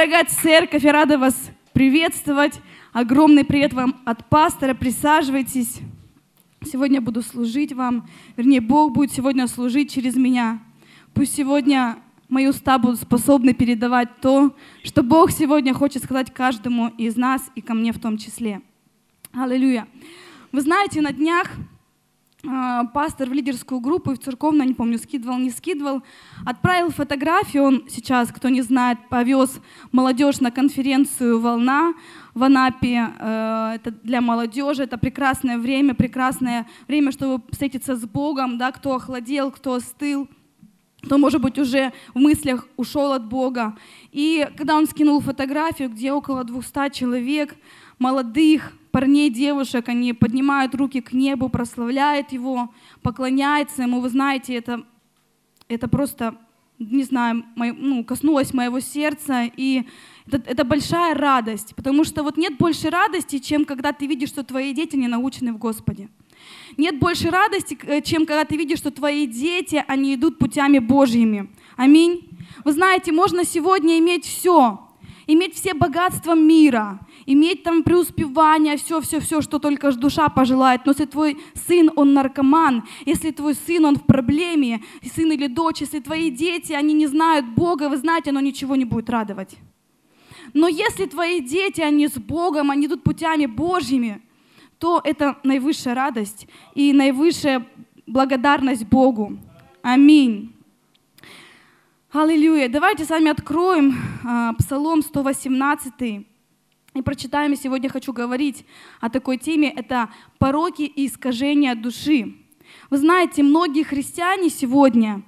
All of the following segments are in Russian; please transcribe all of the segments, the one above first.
Дорогая церковь, я рада вас приветствовать. Огромный привет вам от пастора. Присаживайтесь. Сегодня буду служить вам. Вернее, Бог будет сегодня служить через меня. Пусть сегодня мои уста будут способны передавать то, что Бог сегодня хочет сказать каждому из нас и ко мне в том числе. Аллилуйя. Вы знаете, на днях пастор в лидерскую группу в церковную, не помню, скидывал, не скидывал, отправил фотографию, он сейчас, кто не знает, повез молодежь на конференцию «Волна» в Анапе. Э, это для молодежи, это прекрасное время, прекрасное время, чтобы встретиться с Богом, да, кто охладел, кто остыл, кто, может быть, уже в мыслях ушел от Бога. И когда он скинул фотографию, где около 200 человек, молодых, парней, девушек, они поднимают руки к небу, прославляют Его, поклоняются Ему. Вы знаете, это, это просто, не знаю, мой, ну, коснулось моего сердца, и это, это большая радость, потому что вот нет больше радости, чем когда ты видишь, что твои дети не научены в Господе. Нет больше радости, э, чем когда ты видишь, что твои дети, они идут путями Божьими. Аминь. Вы знаете, можно сегодня иметь все, иметь все богатства мира, иметь там преуспевание, все-все-все, что только душа пожелает. Но если твой сын, он наркоман, если твой сын, он в проблеме, сын или дочь, если твои дети, они не знают Бога, вы знаете, оно ничего не будет радовать. Но если твои дети, они с Богом, они идут путями Божьими, то это наивысшая радость и наивысшая благодарность Богу. Аминь. Аллилуйя. Давайте с вами откроем а, Псалом 118. И прочитаем, и сегодня хочу говорить о такой теме, это пороки и искажения души. Вы знаете, многие христиане сегодня,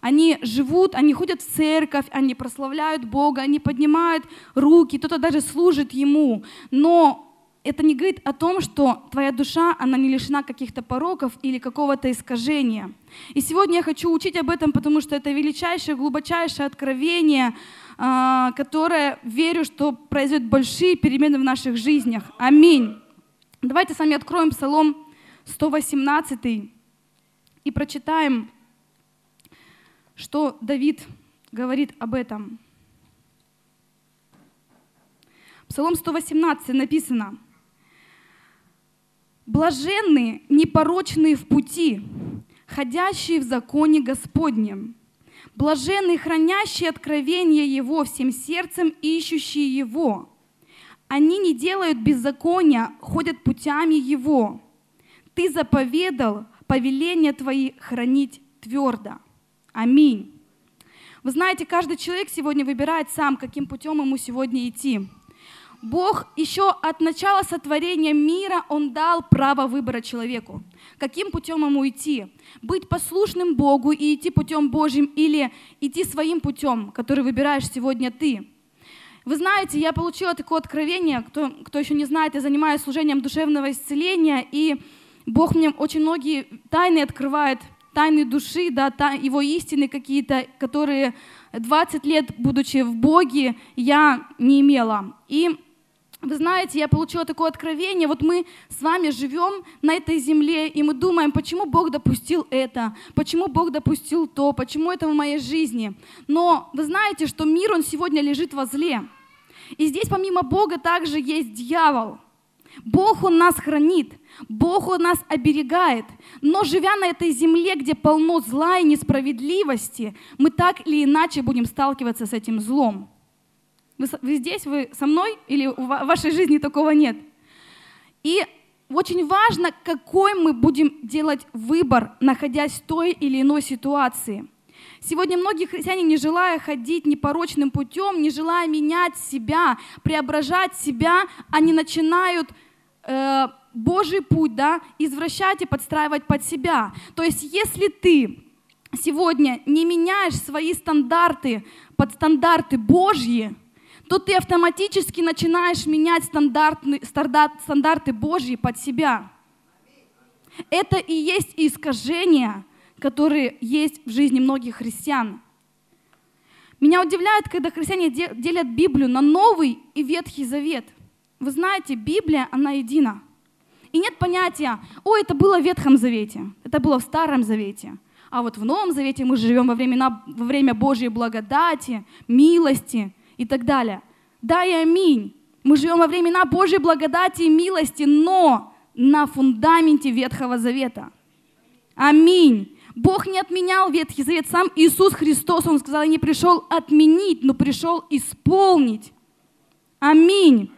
они живут, они ходят в церковь, они прославляют Бога, они поднимают руки, кто-то даже служит Ему, но это не говорит о том, что твоя душа, она не лишена каких-то пороков или какого-то искажения. И сегодня я хочу учить об этом, потому что это величайшее, глубочайшее откровение, а, которое, верю, что произойдет большие перемены в наших жизнях. Аминь. Давайте с вами откроем Псалом 118 и прочитаем, что Давид говорит об этом. Псалом 118 написано, Блаженные, непорочные в пути, ходящие в законе Господнем. Блаженные, хранящие откровение Его всем сердцем, ищущие Его. Они не делают беззакония, ходят путями Его. Ты заповедал повеления Твои хранить твердо. Аминь. Вы знаете, каждый человек сегодня выбирает сам, каким путем ему сегодня идти. Бог еще от начала сотворения мира, Он дал право выбора человеку. Каким путем ему идти? Быть послушным Богу и идти путем Божьим или идти своим путем, который выбираешь сегодня ты. Вы знаете, я получила такое откровение, кто, кто еще не знает, я занимаюсь служением душевного исцеления, и Бог мне очень многие тайны открывает, тайны души, да, та, его истины какие-то, которые 20 лет, будучи в Боге, я не имела. И вы знаете, я получила такое откровение, вот мы с вами живем на этой земле, и мы думаем, почему Бог допустил это, почему Бог допустил то, почему это в моей жизни. Но вы знаете, что мир, он сегодня лежит во зле. И здесь помимо Бога также есть дьявол. Бог, Он нас хранит, Бог, Он нас оберегает. Но живя на этой земле, где полно зла и несправедливости, мы так или иначе будем сталкиваться с этим злом. Вы, вы здесь, вы со мной или в вашей жизни такого нет? И очень важно, какой мы будем делать выбор, находясь в той или иной ситуации. Сегодня многие христиане, не желая ходить непорочным путем, не желая менять себя, преображать себя, они начинают э, Божий путь да, извращать и подстраивать под себя. То есть если ты сегодня не меняешь свои стандарты под стандарты Божьи, то ты автоматически начинаешь менять стандарты, стандарты Божьи под себя. Это и есть искажения, которые есть в жизни многих христиан. Меня удивляет, когда христиане делят Библию на Новый и Ветхий Завет. Вы знаете, Библия, она едина. И нет понятия, о, это было в Ветхом Завете, это было в Старом Завете. А вот в Новом Завете мы живем во, времена, во время Божьей благодати, милости, и так далее. Да и аминь. Мы живем во времена Божьей благодати и милости, но на фундаменте Ветхого Завета. Аминь. Бог не отменял Ветхий Завет. Сам Иисус Христос, Он сказал, не пришел отменить, но пришел исполнить. Аминь.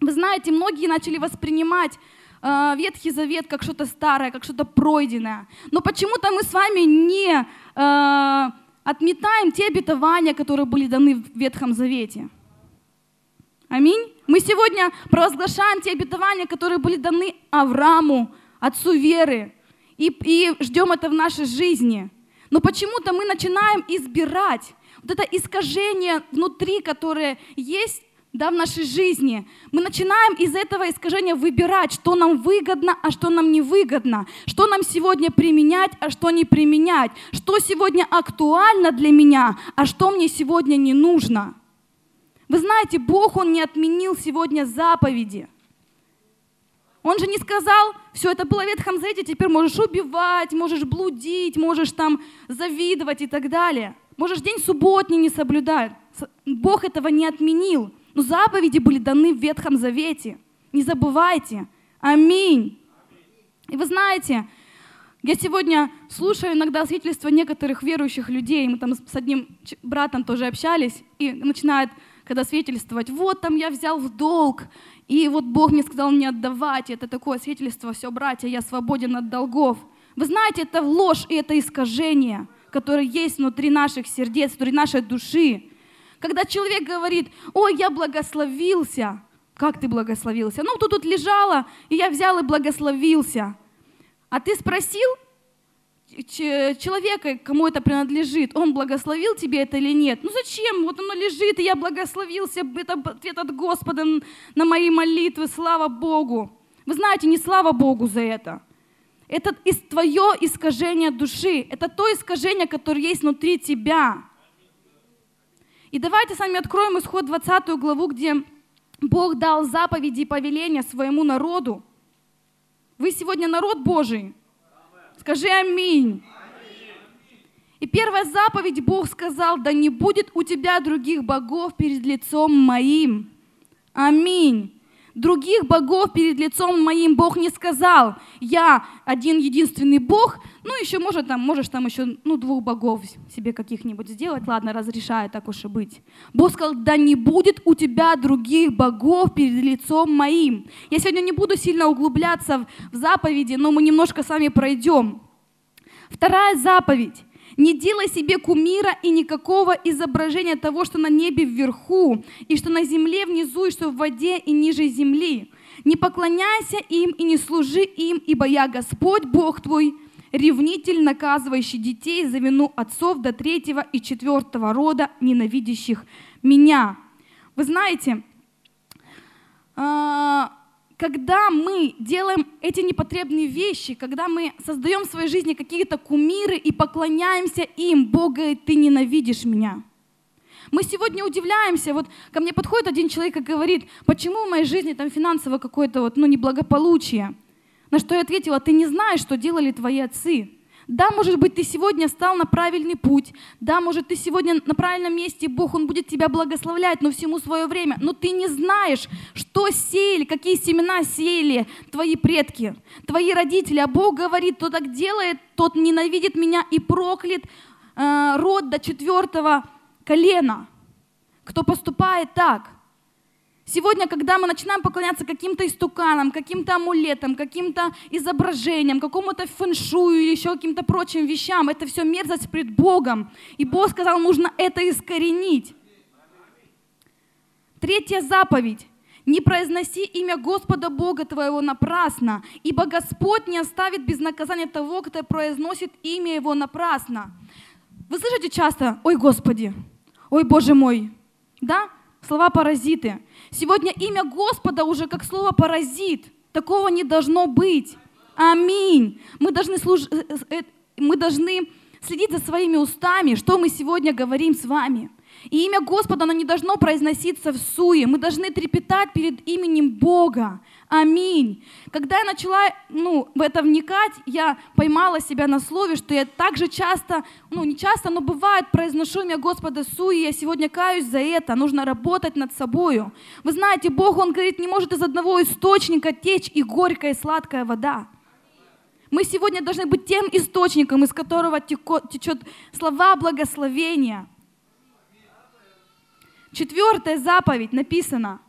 Вы знаете, многие начали воспринимать э, Ветхий Завет как что-то старое, как что-то пройденное. Но почему-то мы с вами не э, отметаем те обетования, которые были даны в Ветхом Завете. Аминь. Мы сегодня провозглашаем те обетования, которые были даны Аврааму, отцу веры, и, и ждем это в нашей жизни. Но почему-то мы начинаем избирать вот это искажение внутри, которое есть да, в нашей жизни. Мы начинаем из этого искажения выбирать, что нам выгодно, а что нам не выгодно, что нам сегодня применять, а что не применять, что сегодня актуально для меня, а что мне сегодня не нужно. Вы знаете, Бог, Он не отменил сегодня заповеди. Он же не сказал, все это было в Ветхом Завете, теперь можешь убивать, можешь блудить, можешь там завидовать и так далее. Можешь день субботний не соблюдать. Бог этого не отменил. Но заповеди были даны в Ветхом Завете. Не забывайте. Аминь. И вы знаете, я сегодня слушаю иногда свидетельства некоторых верующих людей. Мы там с одним братом тоже общались, и начинает когда свидетельствовать, вот там я взял в долг, и вот Бог мне сказал не отдавать, это такое свидетельство, все, братья, я свободен от долгов. Вы знаете, это ложь и это искажение, которое есть внутри наших сердец, внутри нашей души. Когда человек говорит, ой, я благословился, как ты благословился? Ну, тут тут лежала, и я взял и благословился. А ты спросил, человека, кому это принадлежит, он благословил тебе это или нет? Ну зачем? Вот оно лежит, и я благословился, это ответ от Господа на мои молитвы, слава Богу. Вы знаете, не слава Богу за это. Это твое искажение души, это то искажение, которое есть внутри тебя. И давайте с вами откроем исход 20 главу, где Бог дал заповеди и повеления своему народу. Вы сегодня народ Божий. Скажи аминь. И первая заповедь Бог сказал, да не будет у тебя других богов перед лицом моим. Аминь. Других богов перед лицом моим Бог не сказал. Я один единственный Бог, ну еще может там, можешь там еще ну, двух богов себе каких-нибудь сделать, ладно, разрешаю, так уж и быть. Бог сказал, да не будет у тебя других богов перед лицом моим. Я сегодня не буду сильно углубляться в заповеди, но мы немножко с вами пройдем. Вторая заповедь. Не делай себе кумира и никакого изображения того, что на небе вверху, и что на земле внизу, и что в воде и ниже земли. Не поклоняйся им и не служи им, ибо я Господь Бог твой, ревнитель, наказывающий детей за вину отцов до третьего и четвертого рода, ненавидящих меня. Вы знаете, а, когда мы делаем эти непотребные вещи, когда мы создаем в своей жизни какие-то кумиры и поклоняемся им, Бог говорит, ты ненавидишь меня. Мы сегодня удивляемся, вот ко мне подходит один человек и говорит, почему в моей жизни там финансово какое-то вот, ну, неблагополучие. На что я ответила, ты не знаешь, что делали твои отцы. Да, может быть, ты сегодня стал на правильный путь. Да, может, ты сегодня на правильном месте, Бог, Он будет тебя благословлять, но всему свое время. Но ты не знаешь, что сеяли, какие семена сеяли твои предки, твои родители. А Бог говорит, кто так делает, тот ненавидит меня и проклят э, род до четвертого колена. Кто поступает так. Сегодня, когда мы начинаем поклоняться каким-то истуканам, каким-то амулетам, каким-то изображениям, какому-то фэншую или еще каким-то прочим вещам, это все мерзость пред Богом. И Бог сказал, нужно это искоренить. Третья заповедь. Не произноси имя Господа Бога твоего напрасно, ибо Господь не оставит без наказания того, кто произносит имя Его напрасно. Вы слышите часто, ой Господи, ой Боже мой, да? Слова паразиты. Сегодня имя Господа уже как слово паразит. Такого не должно быть. Аминь. Мы должны, служ... Э, э, э, мы должны следить за своими устами, что мы сегодня говорим с вами. И имя Господа, оно не должно произноситься в суе. Мы должны трепетать перед именем Бога. Аминь. Когда я начала ну, в это вникать, я поймала себя на слове, что я так же часто, ну не часто, но бывает, произношу имя Господа суе, я сегодня каюсь за это, нужно работать над собою. Вы знаете, Бог, Он говорит, не может из одного источника течь и горькая, и сладкая вода. Мы сегодня должны быть тем источником, из которого течет слова благословения – Четвертая заповедь написано.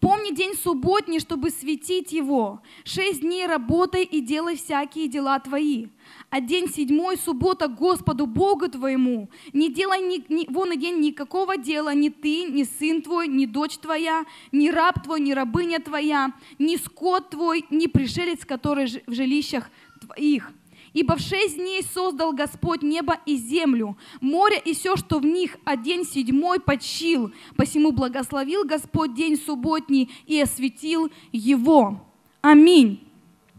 Помни день субботний, чтобы светить его. Шесть дней работай и делай всякие дела твои. А день седьмой, суббота Господу Богу твоему. Не делай ни, ни, вон и день никакого дела, ни ты, ни сын твой, ни дочь твоя, ни раб твой, ни рабыня твоя, ни скот твой, ни пришелец, который в жилищах твоих Ибо в шесть дней создал Господь небо и землю, море и все, что в них, а день седьмой почил. Посему благословил Господь день субботний и осветил его. Аминь.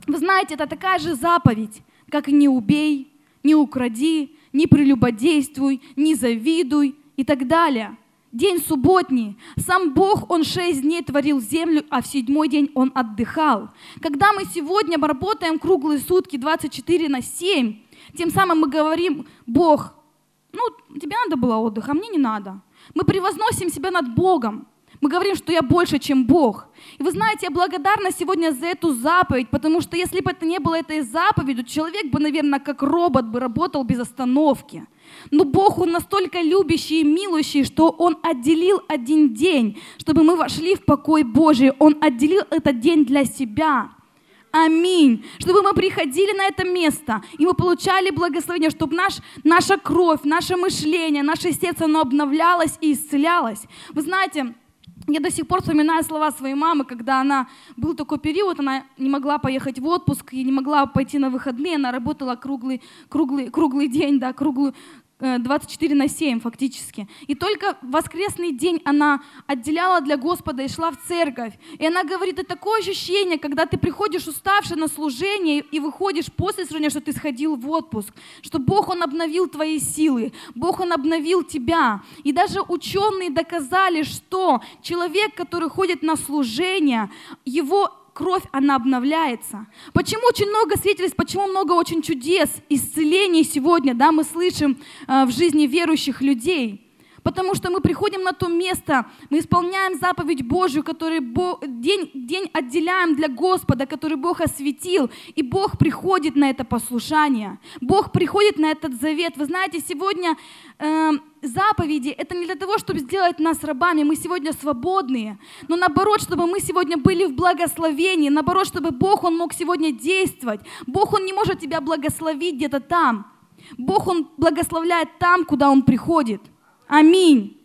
Вы знаете, это такая же заповедь, как «не убей», «не укради», «не прелюбодействуй», «не завидуй» и так далее – День субботний. Сам Бог, Он шесть дней творил землю, а в седьмой день Он отдыхал. Когда мы сегодня работаем круглые сутки 24 на 7, тем самым мы говорим, Бог, ну, тебе надо было отдых, а мне не надо. Мы превозносим себя над Богом. Мы говорим, что я больше, чем Бог. И вы знаете, я благодарна сегодня за эту заповедь, потому что если бы это не было этой заповедью, человек бы, наверное, как робот бы работал без остановки. Но Бог, Он настолько любящий и милующий, что Он отделил один день, чтобы мы вошли в покой Божий. Он отделил этот день для себя. Аминь. Чтобы мы приходили на это место, и мы получали благословение, чтобы наш, наша кровь, наше мышление, наше сердце, оно обновлялось и исцелялось. Вы знаете, я до сих пор вспоминаю слова своей мамы, когда она был такой период, она не могла поехать в отпуск, и не могла пойти на выходные, она работала круглый, круглый, круглый день, да, круглую, 24 э, на 7 фактически. И только воскресный день она отделяла для Господа и шла в церковь. И она говорит, это такое ощущение, когда ты приходишь уставший на служение и выходишь после служения, что ты сходил в отпуск, что Бог, Он обновил твои силы, Бог, Он обновил тебя. И даже ученые доказали, что человек, который ходит на служение, его кровь, она обновляется. Почему очень много свидетельств, почему много очень чудес, исцелений сегодня, да, мы слышим э, в жизни верующих людей? Потому что мы приходим на то место, мы исполняем заповедь Божью, который Бог, день, день отделяем для Господа, который Бог осветил, и Бог приходит на это послушание. Бог приходит на этот завет. Вы знаете, сегодня э, заповеди это не для того, чтобы сделать нас рабами, мы сегодня свободные, но наоборот, чтобы мы сегодня были в благословении, наоборот, чтобы Бог, Он мог сегодня действовать. Бог, Он не может тебя благословить где-то там. Бог, Он благословляет там, куда Он приходит. Аминь.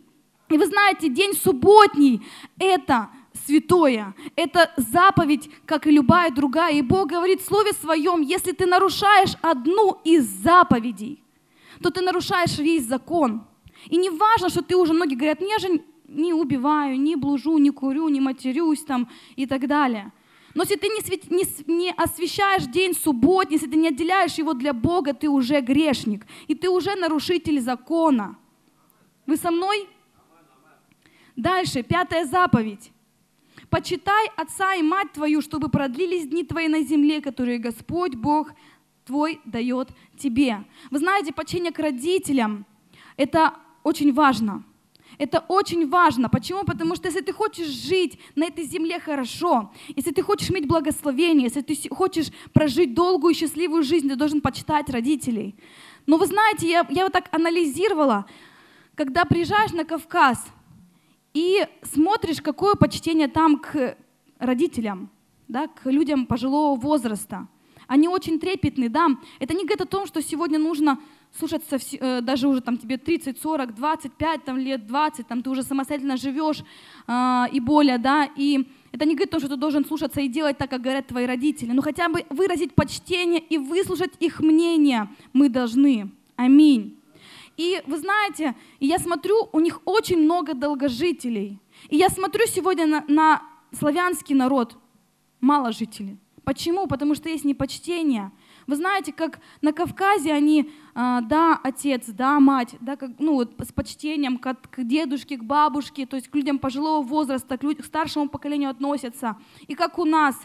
И вы знаете, день субботний – это святое. Это заповедь, как и любая другая. И Бог говорит в Слове Своем, если ты нарушаешь одну из заповедей, то ты нарушаешь весь закон. И не важно, что ты уже, многие говорят, я же не убиваю, не блужу, не курю, не матерюсь там и так далее. Но если ты не, свет, не, не освещаешь день субботний, если ты не отделяешь его для Бога, ты уже грешник, и ты уже нарушитель закона. Вы со мной? Дальше, пятая заповедь. Почитай отца и мать твою, чтобы продлились дни твои на земле, которые Господь Бог твой дает тебе. Вы знаете, почтение к родителям – это очень важно. Это очень важно. Почему? Потому что если ты хочешь жить на этой земле хорошо, если ты хочешь иметь благословение, если ты хочешь прожить долгую и счастливую жизнь, ты должен почитать родителей. Но вы знаете, я, я вот так анализировала, когда приезжаешь на Кавказ и смотришь, какое почтение там к родителям, да, к людям пожилого возраста, они очень трепетны, да. Это не говорит о том, что сегодня нужно слушаться э, даже уже там тебе 30, 40, 25 там, лет, 20, там ты уже самостоятельно живешь э, и более, да, и это не говорит о том, что ты должен слушаться и делать так, как говорят твои родители, но хотя бы выразить почтение и выслушать их мнение мы должны. Аминь. И вы знаете, я смотрю, у них очень много долгожителей. И я смотрю сегодня на, на славянский народ, мало жителей. Почему? Потому что есть непочтение. Вы знаете, как на Кавказе они, а, да, отец, да, мать, да, как, ну, вот с почтением к, к дедушке, к бабушке, то есть к людям пожилого возраста, к, люд, к старшему поколению относятся. И как у нас,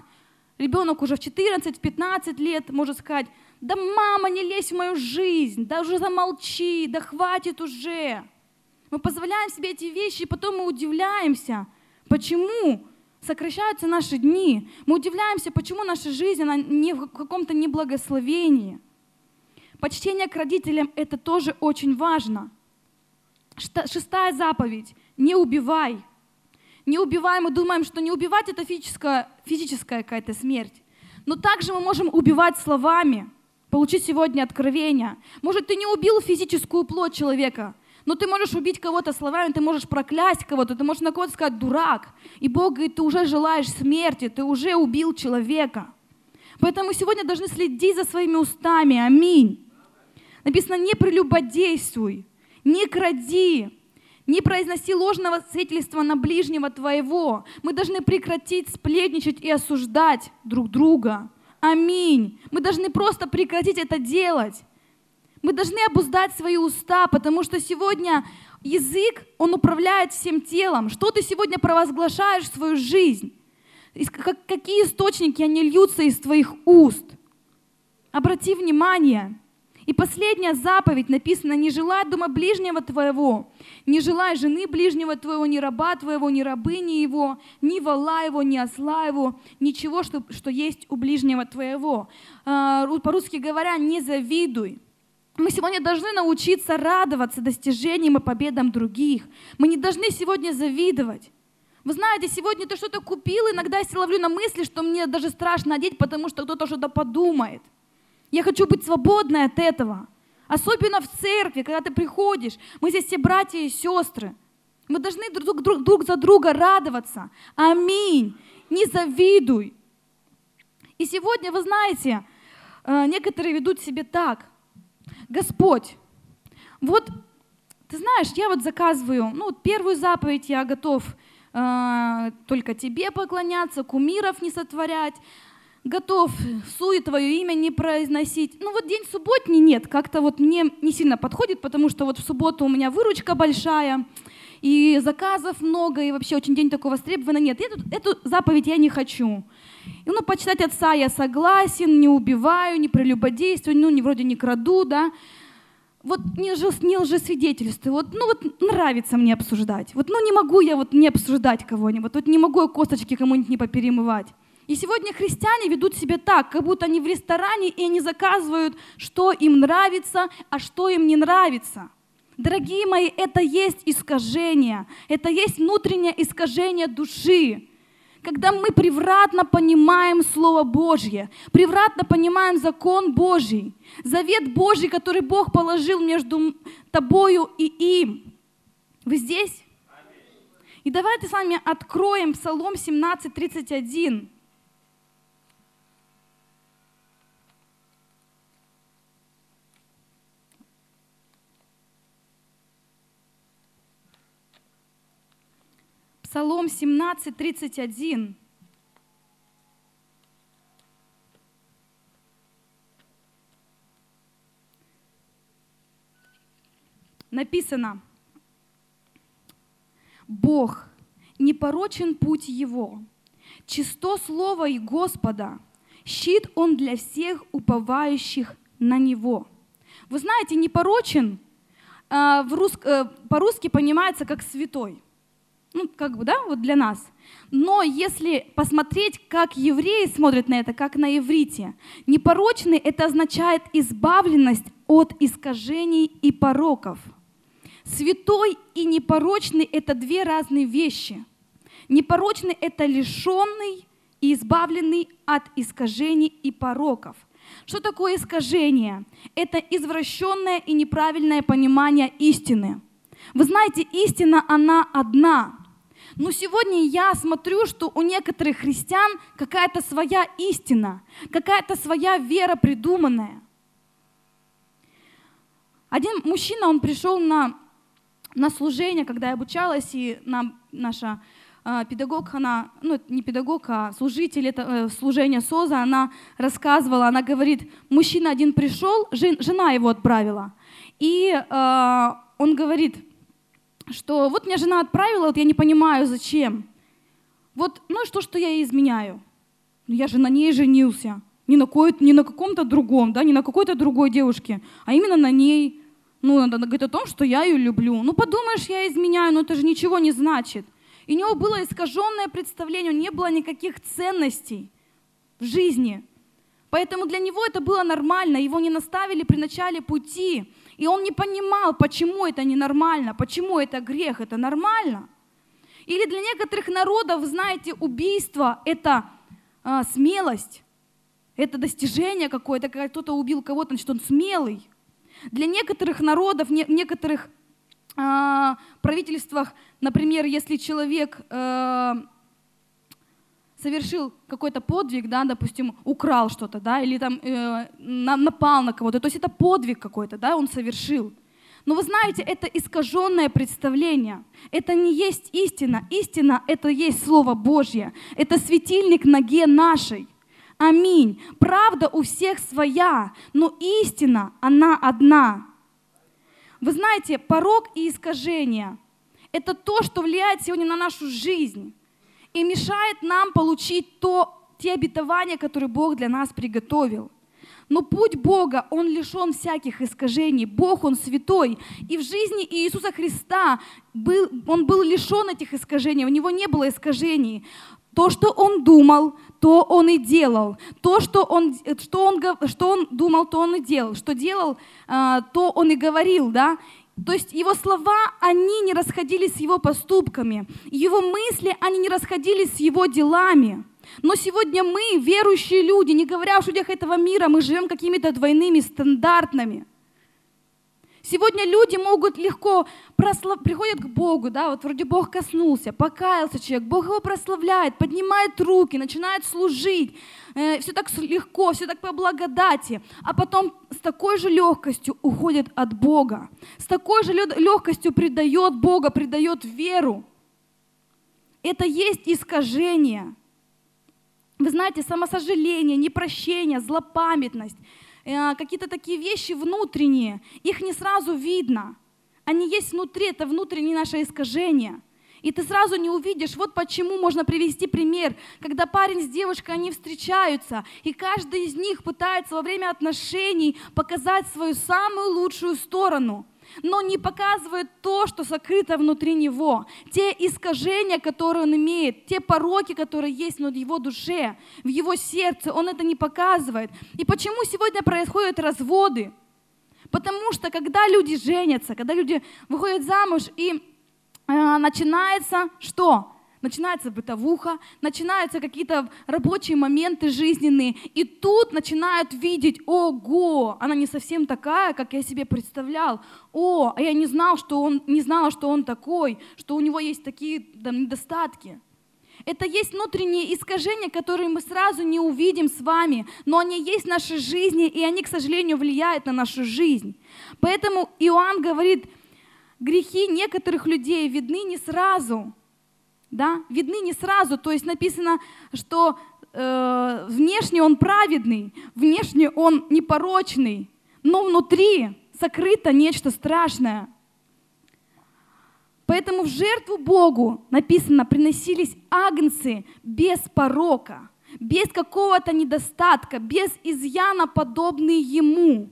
ребенок уже в 14-15 лет может сказать, да мама, не лезь в мою жизнь, да уже замолчи, да хватит уже. Мы позволяем себе эти вещи, и потом мы удивляемся, почему сокращаются наши дни. Мы удивляемся, почему наша жизнь она не в каком-то неблагословении. Почтение к родителям – это тоже очень важно. Шестая заповедь – не убивай. Не убивай, мы думаем, что не убивать – это физическая, физическая какая-то смерть. Но также мы можем убивать словами, получить сегодня откровение. Может, ты не убил физическую плоть человека, но ты можешь убить кого-то словами, ты можешь проклясть кого-то, ты можешь на кого-то сказать «дурак». И Бог говорит, ты уже желаешь смерти, ты уже убил человека. Поэтому сегодня должны следить за своими устами. Аминь. Написано, не прелюбодействуй, не кради, не произноси ложного свидетельства на ближнего твоего. Мы должны прекратить сплетничать и осуждать друг друга. Аминь. Мы должны просто прекратить это делать. Мы должны обуздать свои уста, потому что сегодня язык, он управляет всем телом. Что ты сегодня провозглашаешь в свою жизнь? Какие источники, они льются из твоих уст? Обрати внимание. И последняя заповедь написана, не желай дома ближнего твоего, не желай жены ближнего твоего, ни раба твоего, ни рабыни его, ни вала его, ни осла его, ничего, что, что есть у ближнего твоего. А, по-русски говоря, не завидуй. Мы сегодня должны научиться радоваться достижениям и победам других. Мы не должны сегодня завидовать. Вы знаете, сегодня ты что-то купил, иногда я ловлю на мысли, что мне даже страшно одеть, потому что кто-то что-то подумает. Я хочу быть свободной от этого. Особенно в церкви, когда ты приходишь. Мы здесь все братья и сестры. Мы должны друг, друг, друг за друга радоваться. Аминь. Не завидуй. И сегодня, вы знаете, э, некоторые ведут себя так. Господь, вот ты знаешь, я вот заказываю, ну, первую заповедь я готов э, только тебе поклоняться, кумиров не сотворять, готов суе твое имя не произносить. Ну вот день субботний нет, как-то вот мне не сильно подходит, потому что вот в субботу у меня выручка большая, и заказов много, и вообще очень день такого востребованный нет. Эту, эту заповедь я не хочу. И, ну, почитать отца я согласен, не убиваю, не прелюбодействую, ну, не, вроде не краду, да. Вот не, лжес, не лжесвидетельствую, вот, ну вот нравится мне обсуждать. Вот ну не могу я вот не обсуждать кого-нибудь, вот не могу я косточки кому-нибудь не поперемывать. И сегодня христиане ведут себя так, как будто они в ресторане, и они заказывают, что им нравится, а что им не нравится. Дорогие мои, это есть искажение, это есть внутреннее искажение души когда мы превратно понимаем Слово Божье, превратно понимаем закон Божий, завет Божий, который Бог положил между тобою и им. Вы здесь? И давайте с вами откроем Псалом 17, 31. Псалом 17, 31. Написано, Бог, непорочен путь Его, чисто слово и Господа, щит Он для всех уповающих на Него. Вы знаете, непорочен э, э, по-русски понимается как святой – ну, как бы, да, вот для нас. Но если посмотреть, как евреи смотрят на это, как на иврите, непорочный это означает избавленность от искажений и пороков. Святой и непорочный это две разные вещи. Непорочный это лишенный и избавленный от искажений и пороков. Что такое искажение? Это извращенное и неправильное понимание истины. Вы знаете, истина, она одна. Но сегодня я смотрю, что у некоторых христиан какая-то своя истина, какая-то своя вера придуманная. Один мужчина, он пришел на, на служение, когда я обучалась, и нам наша а, педагог, она, ну не педагог, а служитель это, э, служения СОЗа, она рассказывала, она говорит, мужчина один пришел, жена его отправила, и э, он говорит, что вот меня жена отправила, вот я не понимаю, зачем. Вот, ну и что, что я ей изменяю? Ну я же на ней женился, не на, не на каком-то другом, да, не на какой-то другой девушке, а именно на ней. Ну, она говорит о том, что я ее люблю. Ну, подумаешь, я изменяю, но это же ничего не значит. И у него было искаженное представление, у него не было никаких ценностей в жизни. Поэтому для него это было нормально, его не наставили при начале пути. И он не понимал, почему это ненормально, почему это грех, это нормально. Или для некоторых народов, знаете, убийство – это а, смелость, это достижение какое-то, когда кто-то убил кого-то, значит, он смелый. Для некоторых народов, не, некоторых э, правительствах, например, если человек э, совершил какой-то подвиг, да, допустим, украл что-то, да, или там э, напал на кого-то, то есть это подвиг какой-то, да, он совершил. Но вы знаете, это искаженное представление. Это не есть истина. Истина — это есть Слово Божье. Это светильник ноге нашей. Аминь. Правда у всех своя, но истина, она одна. Вы знаете, порог и искажение – это то, что влияет сегодня на нашу жизнь и мешает нам получить то, те обетования, которые Бог для нас приготовил. Но путь Бога, он лишен всяких искажений. Бог, он святой. И в жизни Иисуса Христа был, он был лишен этих искажений, у него не было искажений. То, что он думал, то он и делал. То, что он, что он, что он думал, то он и делал. Что делал, а, то он и говорил. Да? То есть его слова, они не расходились с его поступками. Его мысли, они не расходились с его делами. Но сегодня мы, верующие люди, не говоря о людях этого мира, мы живем какими-то двойными стандартными. Сегодня люди могут легко прослав... приходят к Богу, да, вот вроде Бог коснулся, покаялся человек, Бог его прославляет, поднимает руки, начинает служить, э, все так легко, все так по благодати, а потом с такой же легкостью уходит от Бога, с такой же легкостью предает Бога, предает веру. Это есть искажение. Вы знаете, самосожаление, непрощение, злопамятность – Э, какие-то такие вещи внутренние, их не сразу видно. Они есть внутри, это внутреннее наше искажение. И ты сразу не увидишь, вот почему можно привести пример, когда парень с девушкой, они встречаются, и каждый из них пытается во время отношений показать свою самую лучшую сторону – но не показывает то, что сокрыто внутри него, те искажения, которые он имеет, те пороки, которые есть в его душе, в его сердце, он это не показывает. И почему сегодня происходят разводы? Потому что когда люди женятся, когда люди выходят замуж, и начинается что? начинается бытовуха, начинаются какие-то рабочие моменты жизненные, и тут начинают видеть, ого, она не совсем такая, как я себе представлял, о, а я не знал, что он, не знала, что он такой, что у него есть такие там, недостатки. Это есть внутренние искажения, которые мы сразу не увидим с вами, но они есть в нашей жизни, и они, к сожалению, влияют на нашу жизнь. Поэтому Иоанн говорит, грехи некоторых людей видны не сразу, да, видны не сразу. То есть написано, что э, внешне он праведный, внешне он непорочный, но внутри сокрыто нечто страшное. Поэтому в жертву Богу написано, приносились агнцы без порока, без какого-то недостатка, без изъяна, подобный ему.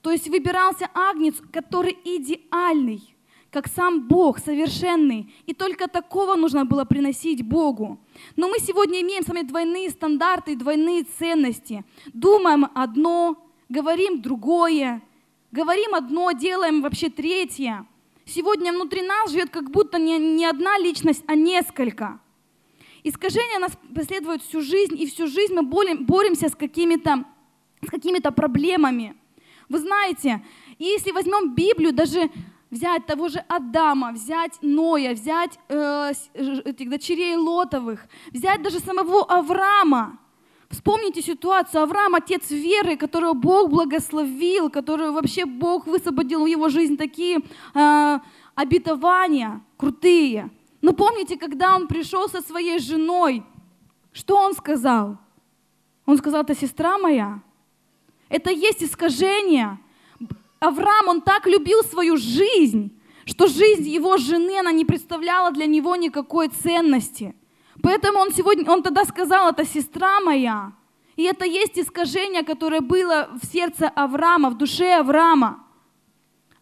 То есть выбирался агнец, который идеальный – как сам Бог, совершенный. И только такого нужно было приносить Богу. Но мы сегодня имеем с вами двойные стандарты, двойные ценности. Думаем одно, говорим другое, говорим одно, делаем вообще третье. Сегодня внутри нас живет как будто не, не одна личность, а несколько. Искажения нас преследуют всю жизнь, и всю жизнь мы боремся с какими-то с какими-то проблемами. Вы знаете, если возьмем Библию, даже взять того же Адама, взять Ноя, взять э, этих дочерей Лотовых, взять даже самого Авраама. Вспомните ситуацию. Авраам, отец веры, которого Бог благословил, которого вообще Бог высвободил в его жизнь такие э, обетования крутые. Но помните, когда он пришел со своей женой, что он сказал? Он сказал, это сестра моя. Это есть искажение. Авраам, он так любил свою жизнь, что жизнь его жены, она не представляла для него никакой ценности. Поэтому он сегодня, он тогда сказал, это сестра моя. И это есть искажение, которое было в сердце Авраама, в душе Авраама.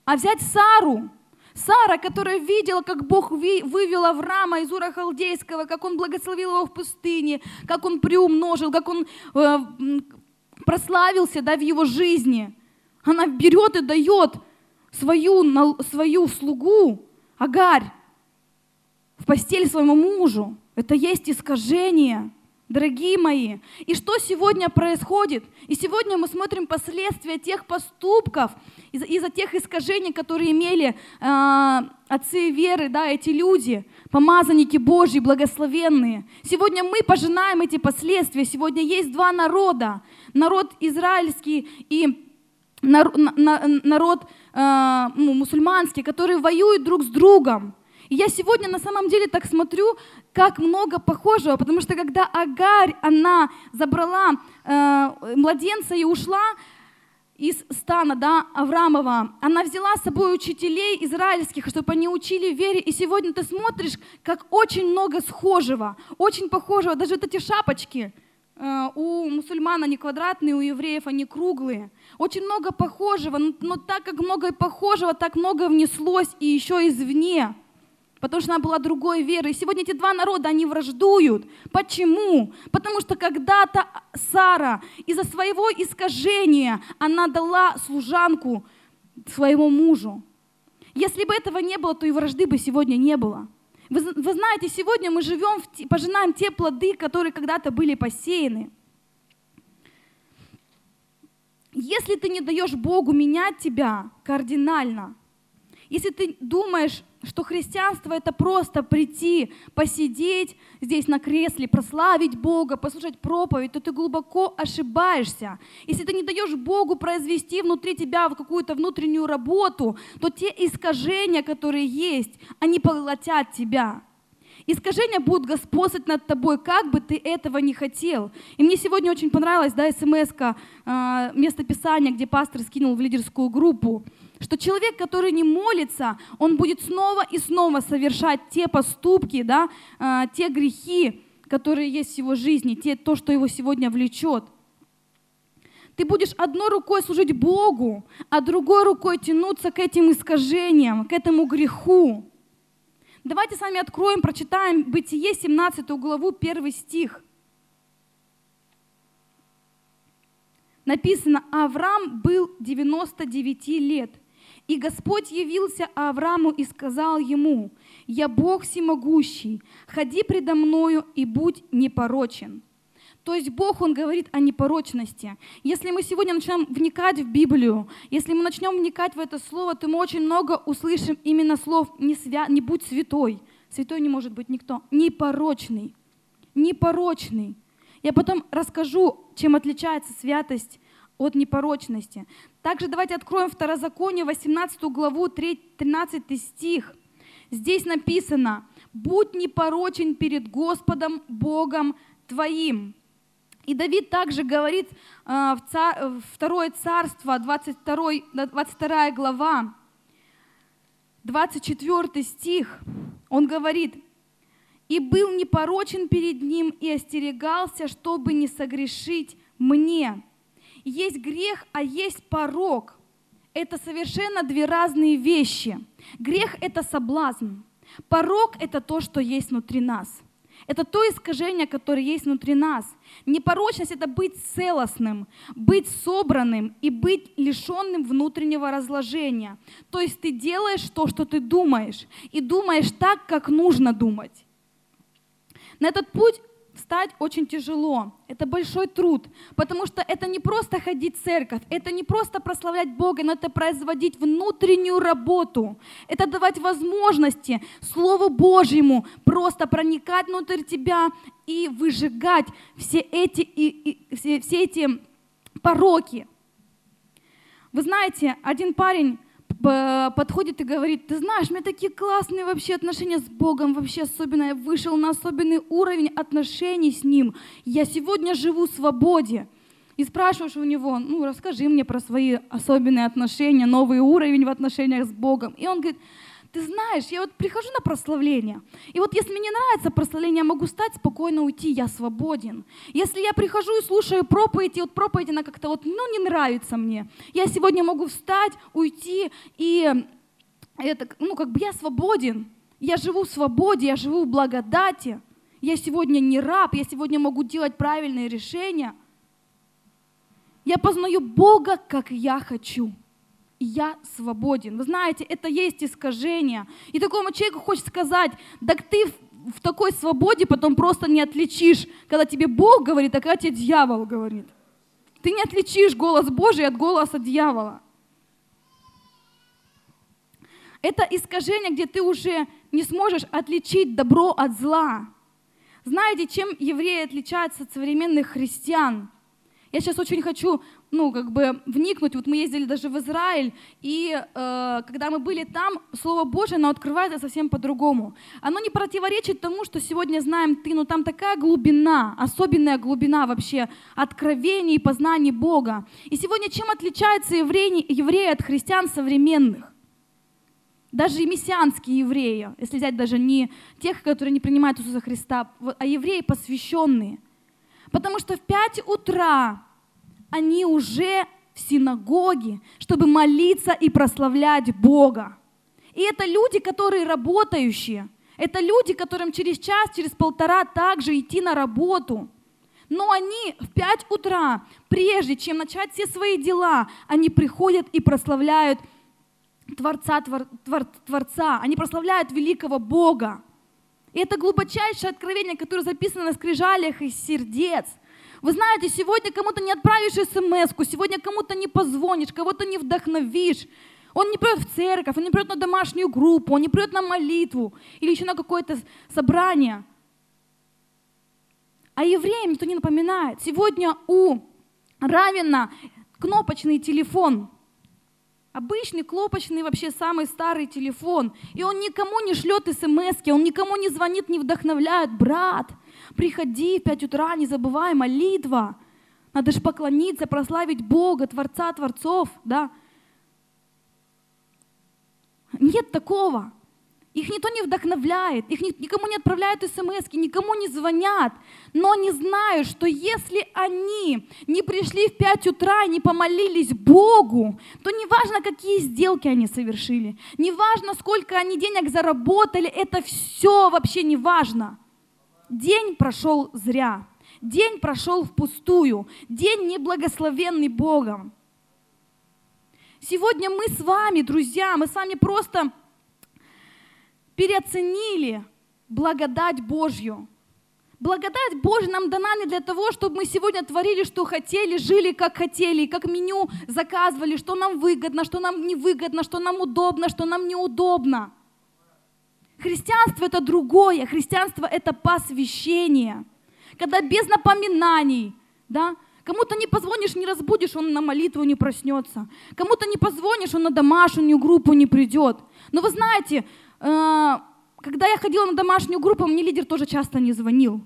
А взять Сару, Сара, которая видела, как Бог вывел Авраама из Ура Халдейского, как он благословил его в пустыне, как он приумножил, как он э, прославился да, в его жизни. Она берет и дает свою, свою слугу, Агарь, в постель своему мужу. Это есть искажение. Дорогие мои, и что сегодня происходит? И сегодня мы смотрим последствия тех поступков, из- из-за тех искажений, которые имели э, отцы веры, да, эти люди, помазанники Божьи, благословенные. Сегодня мы пожинаем эти последствия. Сегодня есть два народа. Народ израильский и народ, э, ну, мусульманский, которые воюют друг с другом. И я сегодня на самом деле так смотрю, как много похожего, потому что когда Агарь, она забрала э, младенца и ушла из стана да, Аврамова, она взяла с собой учителей израильских, чтобы они учили вере, и сегодня ты смотришь, как очень много схожего, очень похожего, даже вот эти шапочки, э, у мусульман они квадратные, у евреев они круглые. Очень много похожего, но, но так как много похожего, так много внеслось и еще извне потому что она была другой веры. И сегодня эти два народа, они враждуют. Почему? Потому что когда-то Сара из-за своего искажения, она дала служанку своему мужу. Если бы этого не было, то и вражды бы сегодня не было. Вы, вы знаете, сегодня мы живем, в, пожинаем те плоды, которые когда-то были посеяны. Если ты не даешь Богу менять тебя кардинально, если ты думаешь, что христианство это просто прийти, посидеть здесь на кресле, прославить Бога, послушать проповедь, то ты глубоко ошибаешься. Если ты не даешь Богу произвести внутри тебя какую-то внутреннюю работу, то те искажения, которые есть, они поглотят тебя. Искажения будут господствовать над тобой, как бы ты этого не хотел. И мне сегодня очень понравилась да, смс э, место Писания, где пастор скинул в лидерскую группу что человек, который не молится, он будет снова и снова совершать те поступки, да, э, те грехи, которые есть в его жизни, те, то, что его сегодня влечет. Ты будешь одной рукой служить Богу, а другой рукой тянуться к этим искажениям, к этому греху. Давайте с вами откроем, прочитаем Бытие 17 главу, 1 стих. Написано, Авраам был 99 лет – и Господь явился Аврааму и сказал ему, «Я Бог всемогущий, ходи предо мною и будь непорочен». То есть Бог, Он говорит о непорочности. Если мы сегодня начнем вникать в Библию, если мы начнем вникать в это слово, то мы очень много услышим именно слов «не, свя... не будь святой». Святой не может быть никто. Непорочный. Непорочный. Я потом расскажу, чем отличается святость от непорочности. Также давайте откроем Второзаконие, 18 главу, 13 стих. Здесь написано, «Будь непорочен перед Господом Богом твоим». И Давид также говорит э, в Второе Царство, 22, 22 глава, 24 стих, он говорит, «И был непорочен перед ним, и остерегался, чтобы не согрешить мне, есть грех, а есть порог. Это совершенно две разные вещи. Грех – это соблазн. Порог – это то, что есть внутри нас. Это то искажение, которое есть внутри нас. Непорочность – это быть целостным, быть собранным и быть лишенным внутреннего разложения. То есть ты делаешь то, что ты думаешь, и думаешь так, как нужно думать. На этот путь встать очень тяжело. Это большой труд, потому что это не просто ходить в церковь, это не просто прославлять Бога, но это производить внутреннюю работу. Это давать возможности Слову Божьему просто проникать внутрь тебя и выжигать все эти, и, и, все, все эти пороки. Вы знаете, один парень подходит и говорит, ты знаешь, у меня такие классные вообще отношения с Богом, вообще особенно, я вышел на особенный уровень отношений с Ним, я сегодня живу в свободе. И спрашиваешь у него, ну расскажи мне про свои особенные отношения, новый уровень в отношениях с Богом. И он говорит, ты знаешь, я вот прихожу на прославление, и вот если мне не нравится прославление, я могу встать, спокойно уйти, я свободен. Если я прихожу и слушаю проповедь, и вот проповедь, она как-то вот, ну, не нравится мне, я сегодня могу встать, уйти, и это, ну, как бы я свободен, я живу в свободе, я живу в благодати, я сегодня не раб, я сегодня могу делать правильные решения. Я познаю Бога, как я хочу я свободен. Вы знаете, это есть искажение. И такому человеку хочет сказать, так ты в такой свободе потом просто не отличишь, когда тебе Бог говорит, а когда тебе дьявол говорит. Ты не отличишь голос Божий от голоса дьявола. Это искажение, где ты уже не сможешь отличить добро от зла. Знаете, чем евреи отличаются от современных христиан? Я сейчас очень хочу ну, как бы вникнуть. Вот мы ездили даже в Израиль, и э, когда мы были там, Слово Божие, оно открывается совсем по-другому. Оно не противоречит тому, что сегодня знаем ты, но там такая глубина, особенная глубина вообще откровений и познаний Бога. И сегодня чем отличаются евреи, евреи от христиан современных? Даже и мессианские евреи, если взять даже не тех, которые не принимают Иисуса Христа, а евреи посвященные. Потому что в пять утра они уже в синагоге, чтобы молиться и прославлять Бога. И это люди, которые работающие. Это люди, которым через час, через полтора также идти на работу. Но они в пять утра, прежде чем начать все свои дела, они приходят и прославляют Творца, твор, твор, Творца. Они прославляют великого Бога. И это глубочайшее откровение, которое записано на скрижалях из сердец – вы знаете, сегодня кому-то не отправишь смс сегодня кому-то не позвонишь, кого-то не вдохновишь. Он не придет в церковь, он не придет на домашнюю группу, он не придет на молитву или еще на какое-то собрание. А евреям никто не напоминает. Сегодня у Равина кнопочный телефон. Обычный, клопочный, вообще самый старый телефон. И он никому не шлет смс он никому не звонит, не вдохновляет. Брат, Приходи в 5 утра, не забывай, молитва. Надо же поклониться, прославить Бога, Творца Творцов, да. Нет такого. Их никто не вдохновляет, их никому не отправляют смс, никому не звонят. Но они знают, что если они не пришли в 5 утра и не помолились Богу, то неважно, какие сделки они совершили, неважно, сколько они денег заработали, это все вообще не важно. День прошел зря, день прошел впустую, день неблагословенный Богом. Сегодня мы с вами, друзья, мы с вами просто переоценили благодать Божью. Благодать Божья нам дана не для того, чтобы мы сегодня творили, что хотели, жили, как хотели, как меню заказывали, что нам выгодно, что нам невыгодно, что нам удобно, что нам неудобно. Христианство это другое. Христианство это посвящение. Когда без напоминаний, да, Кому-то не позвонишь, не разбудишь, он на молитву не проснется. Кому-то не позвонишь, он на домашнюю группу не придет. Но вы знаете, э, когда я ходила на домашнюю группу, мне лидер тоже часто не звонил.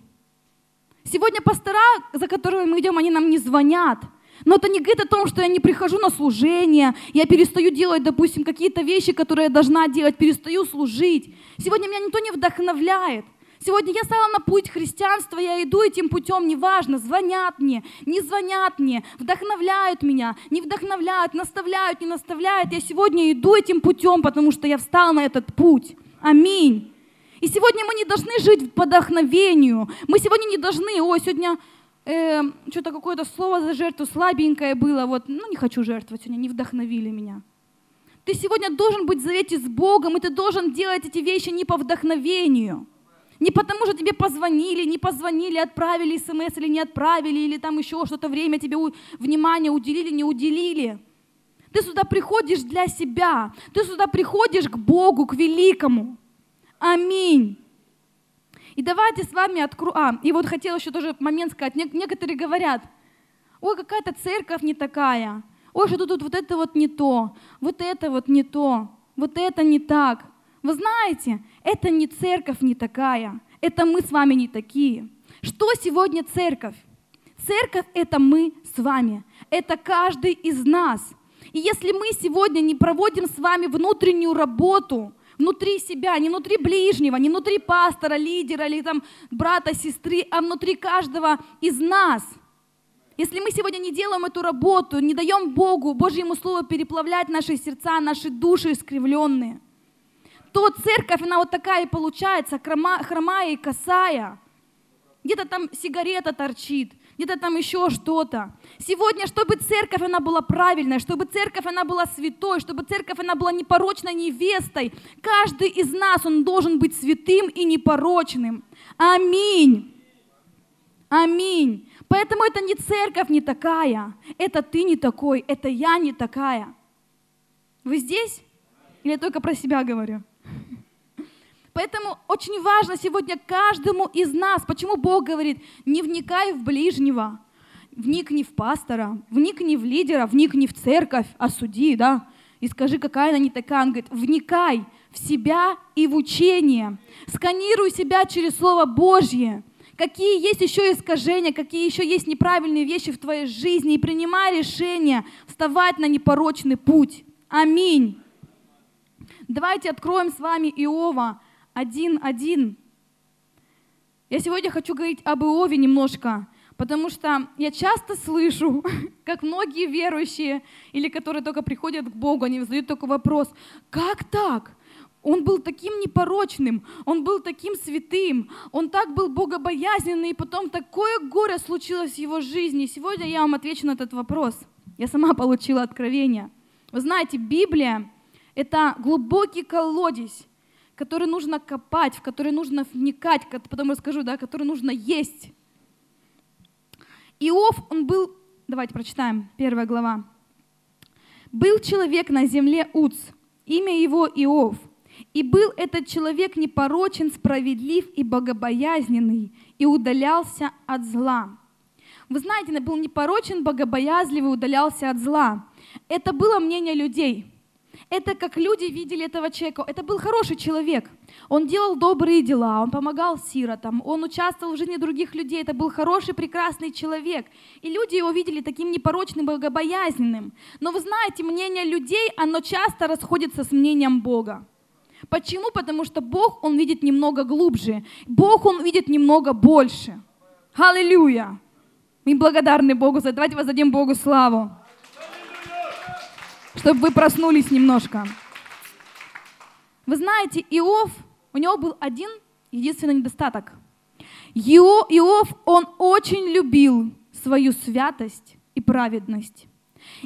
Сегодня пастора, за которыми мы идем, они нам не звонят. Но это не говорит о том, что я не прихожу на служение, я перестаю делать, допустим, какие-то вещи, которые я должна делать, перестаю служить. Сегодня меня никто не вдохновляет. Сегодня я стала на путь христианства, я иду этим путем, неважно, звонят мне, не звонят мне, вдохновляют меня, не вдохновляют, наставляют, не наставляют. Я сегодня иду этим путем, потому что я встала на этот путь. Аминь. И сегодня мы не должны жить по вдохновению. Мы сегодня не должны, ой, сегодня э, что-то какое-то слово за жертву слабенькое было, вот, ну не хочу жертвовать сегодня, не вдохновили меня. Ты сегодня должен быть в завете с Богом, и ты должен делать эти вещи не по вдохновению. Не потому, что тебе позвонили, не позвонили, отправили смс или не отправили, или там еще что-то время тебе внимание уделили, не уделили. Ты сюда приходишь для себя. Ты сюда приходишь к Богу, к великому. Аминь. И давайте с вами откроем... А, и вот хотела еще тоже момент сказать. Некоторые говорят, ой, какая-то церковь не такая, Ой, что тут вот это вот не то, вот это вот не то, вот это не так. Вы знаете, это не церковь не такая, это мы с вами не такие. Что сегодня церковь? Церковь — это мы с вами, это каждый из нас. И если мы сегодня не проводим с вами внутреннюю работу, внутри себя, не внутри ближнего, не внутри пастора, лидера или там брата, сестры, а внутри каждого из нас. Если мы сегодня не делаем эту работу, не даем Богу, Божьему Слову переплавлять наши сердца, наши души искривленные, то церковь, она вот такая и получается, хромая и косая. Где-то там сигарета торчит, где-то там еще что-то. Сегодня, чтобы церковь она была правильной, чтобы церковь она была святой, чтобы церковь она была непорочной невестой, каждый из нас, он должен быть святым и непорочным. Аминь. Аминь. Поэтому это не церковь не такая, это ты не такой, это я не такая. Вы здесь? Или я только про себя говорю? Поэтому очень важно сегодня каждому из нас, почему Бог говорит, не вникай в ближнего, вникни в пастора, вникни в лидера, вникни в церковь, осуди, да, и скажи, какая она не такая. Он говорит, вникай в себя и в учение, сканируй себя через Слово Божье, какие есть еще искажения, какие еще есть неправильные вещи в твоей жизни, и принимай решение вставать на непорочный путь. Аминь. Давайте откроем с вами Иова, один-один. Я сегодня хочу говорить об Иове немножко, потому что я часто слышу, как многие верующие или которые только приходят к Богу, они задают такой вопрос, как так? Он был таким непорочным, он был таким святым, он так был богобоязненный, и потом такое горе случилось в его жизни. сегодня я вам отвечу на этот вопрос. Я сама получила откровение. Вы знаете, Библия — это глубокий колодец, который нужно копать, в который нужно вникать, потом расскажу, да, который нужно есть. Иов, он был, давайте прочитаем, первая глава. «Был человек на земле Уц, имя его Иов, и был этот человек непорочен, справедлив и богобоязненный, и удалялся от зла». Вы знаете, он был непорочен, богобоязливый, удалялся от зла. Это было мнение людей – это как люди видели этого человека. Это был хороший человек. Он делал добрые дела, он помогал сиротам, он участвовал в жизни других людей. Это был хороший, прекрасный человек. И люди его видели таким непорочным, богобоязненным. Но вы знаете, мнение людей, оно часто расходится с мнением Бога. Почему? Потому что Бог, Он видит немного глубже. Бог, Он видит немного больше. Аллилуйя! Мы благодарны Богу за это. Давайте воздадим Богу славу чтобы вы проснулись немножко. Вы знаете, Иов, у него был один единственный недостаток. Ио, Иов, он очень любил свою святость и праведность.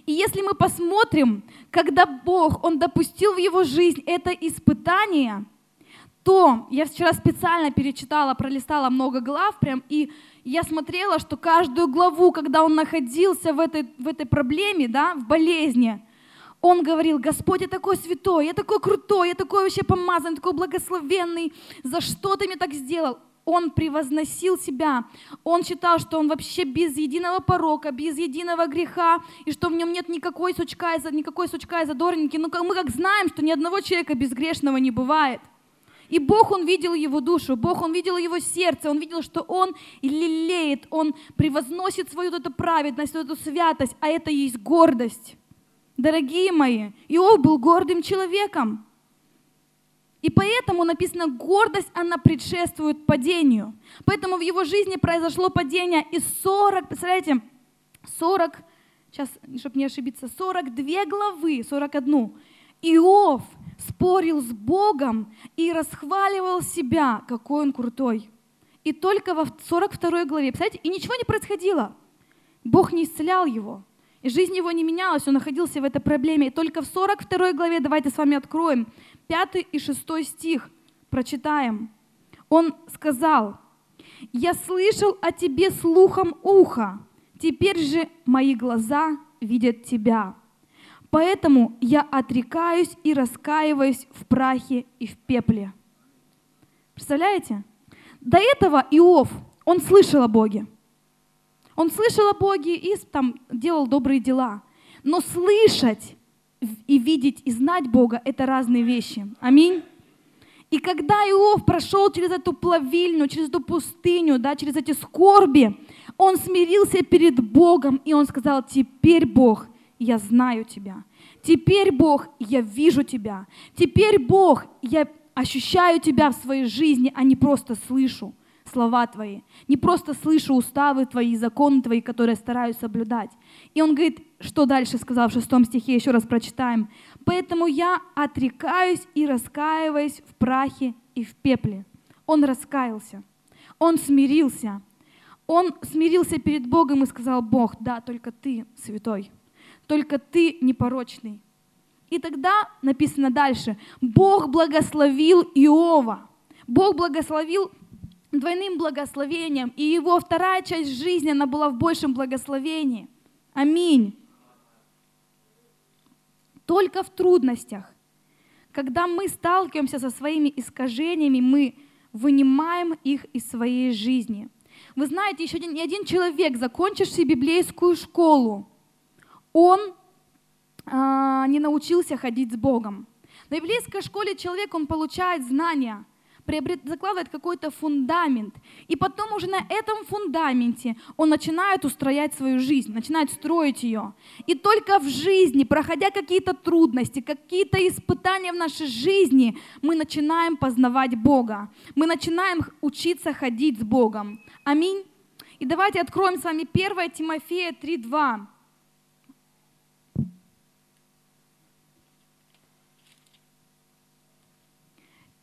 И если мы посмотрим, когда Бог, Он допустил в его жизнь это испытание, то я вчера специально перечитала, пролистала много глав прям, и я смотрела, что каждую главу, когда он находился в этой, в этой проблеме, да, в болезни, он говорил, Господь, я такой святой, я такой крутой, я такой вообще помазанный, такой благословенный, за что ты мне так сделал? Он превозносил себя, он считал, что он вообще без единого порока, без единого греха, и что в нем нет никакой сучка, никакой сучка и задорники. Но мы как знаем, что ни одного человека безгрешного не бывает. И Бог, Он видел его душу, Бог, Он видел его сердце, Он видел, что он лелеет, он превозносит свою вот эту праведность, вот эту святость, а это есть гордость. Дорогие мои, Иов был гордым человеком. И поэтому написано, гордость, она предшествует падению. Поэтому в его жизни произошло падение из 40, представляете, 40, сейчас, чтобы не ошибиться, 42 главы, 41. Иов спорил с Богом и расхваливал себя, какой он крутой. И только во 42 главе, представляете, и ничего не происходило. Бог не исцелял его. И жизнь его не менялась, он находился в этой проблеме. И только в 42 главе, давайте с вами откроем, 5 и 6 стих, прочитаем. Он сказал, «Я слышал о тебе слухом уха, теперь же мои глаза видят тебя. Поэтому я отрекаюсь и раскаиваюсь в прахе и в пепле». Представляете? До этого Иов, он слышал о Боге. Он слышал о Боге и там делал добрые дела. Но слышать и видеть и знать Бога – это разные вещи. Аминь. И когда Иов прошел через эту плавильню, через эту пустыню, да, через эти скорби, он смирился перед Богом, и он сказал, теперь, Бог, я знаю Тебя. Теперь, Бог, я вижу Тебя. Теперь, Бог, я ощущаю Тебя в своей жизни, а не просто слышу слова Твои, не просто слышу уставы Твои, законы Твои, которые стараюсь соблюдать. И он говорит, что дальше сказал в шестом стихе, еще раз прочитаем. «Поэтому я отрекаюсь и раскаиваюсь в прахе и в пепле». Он раскаялся, он смирился, он смирился перед Богом и сказал, Бог, да, только Ты святой, только Ты непорочный. И тогда написано дальше, Бог благословил Иова. Бог благословил двойным благословением, и его вторая часть жизни, она была в большем благословении. Аминь. Только в трудностях, когда мы сталкиваемся со своими искажениями, мы вынимаем их из своей жизни. Вы знаете, еще ни один человек, закончивший библейскую школу, он а, не научился ходить с Богом. На библейской школе человек, он получает знания – закладывает какой-то фундамент. И потом уже на этом фундаменте он начинает устроять свою жизнь, начинает строить ее. И только в жизни, проходя какие-то трудности, какие-то испытания в нашей жизни, мы начинаем познавать Бога. Мы начинаем учиться ходить с Богом. Аминь. И давайте откроем с вами 1 Тимофея 3.2.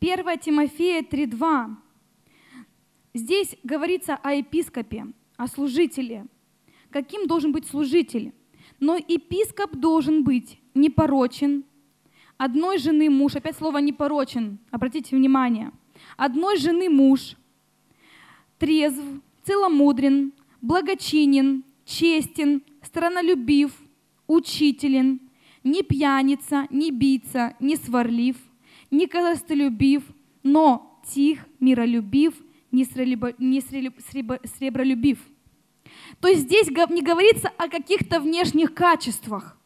1 Тимофея 3.2. Здесь говорится о епископе, о служителе. Каким должен быть служитель? Но епископ должен быть непорочен, одной жены муж, опять слово непорочен, обратите внимание, одной жены муж, трезв, целомудрен, благочинен, честен, странолюбив, учителен, не пьяница, не бийца, не сварлив – не коростолюбив, но тих, миролюбив, не, сребро, не сребро, сребролюбив. То есть здесь не говорится о каких-то внешних качествах,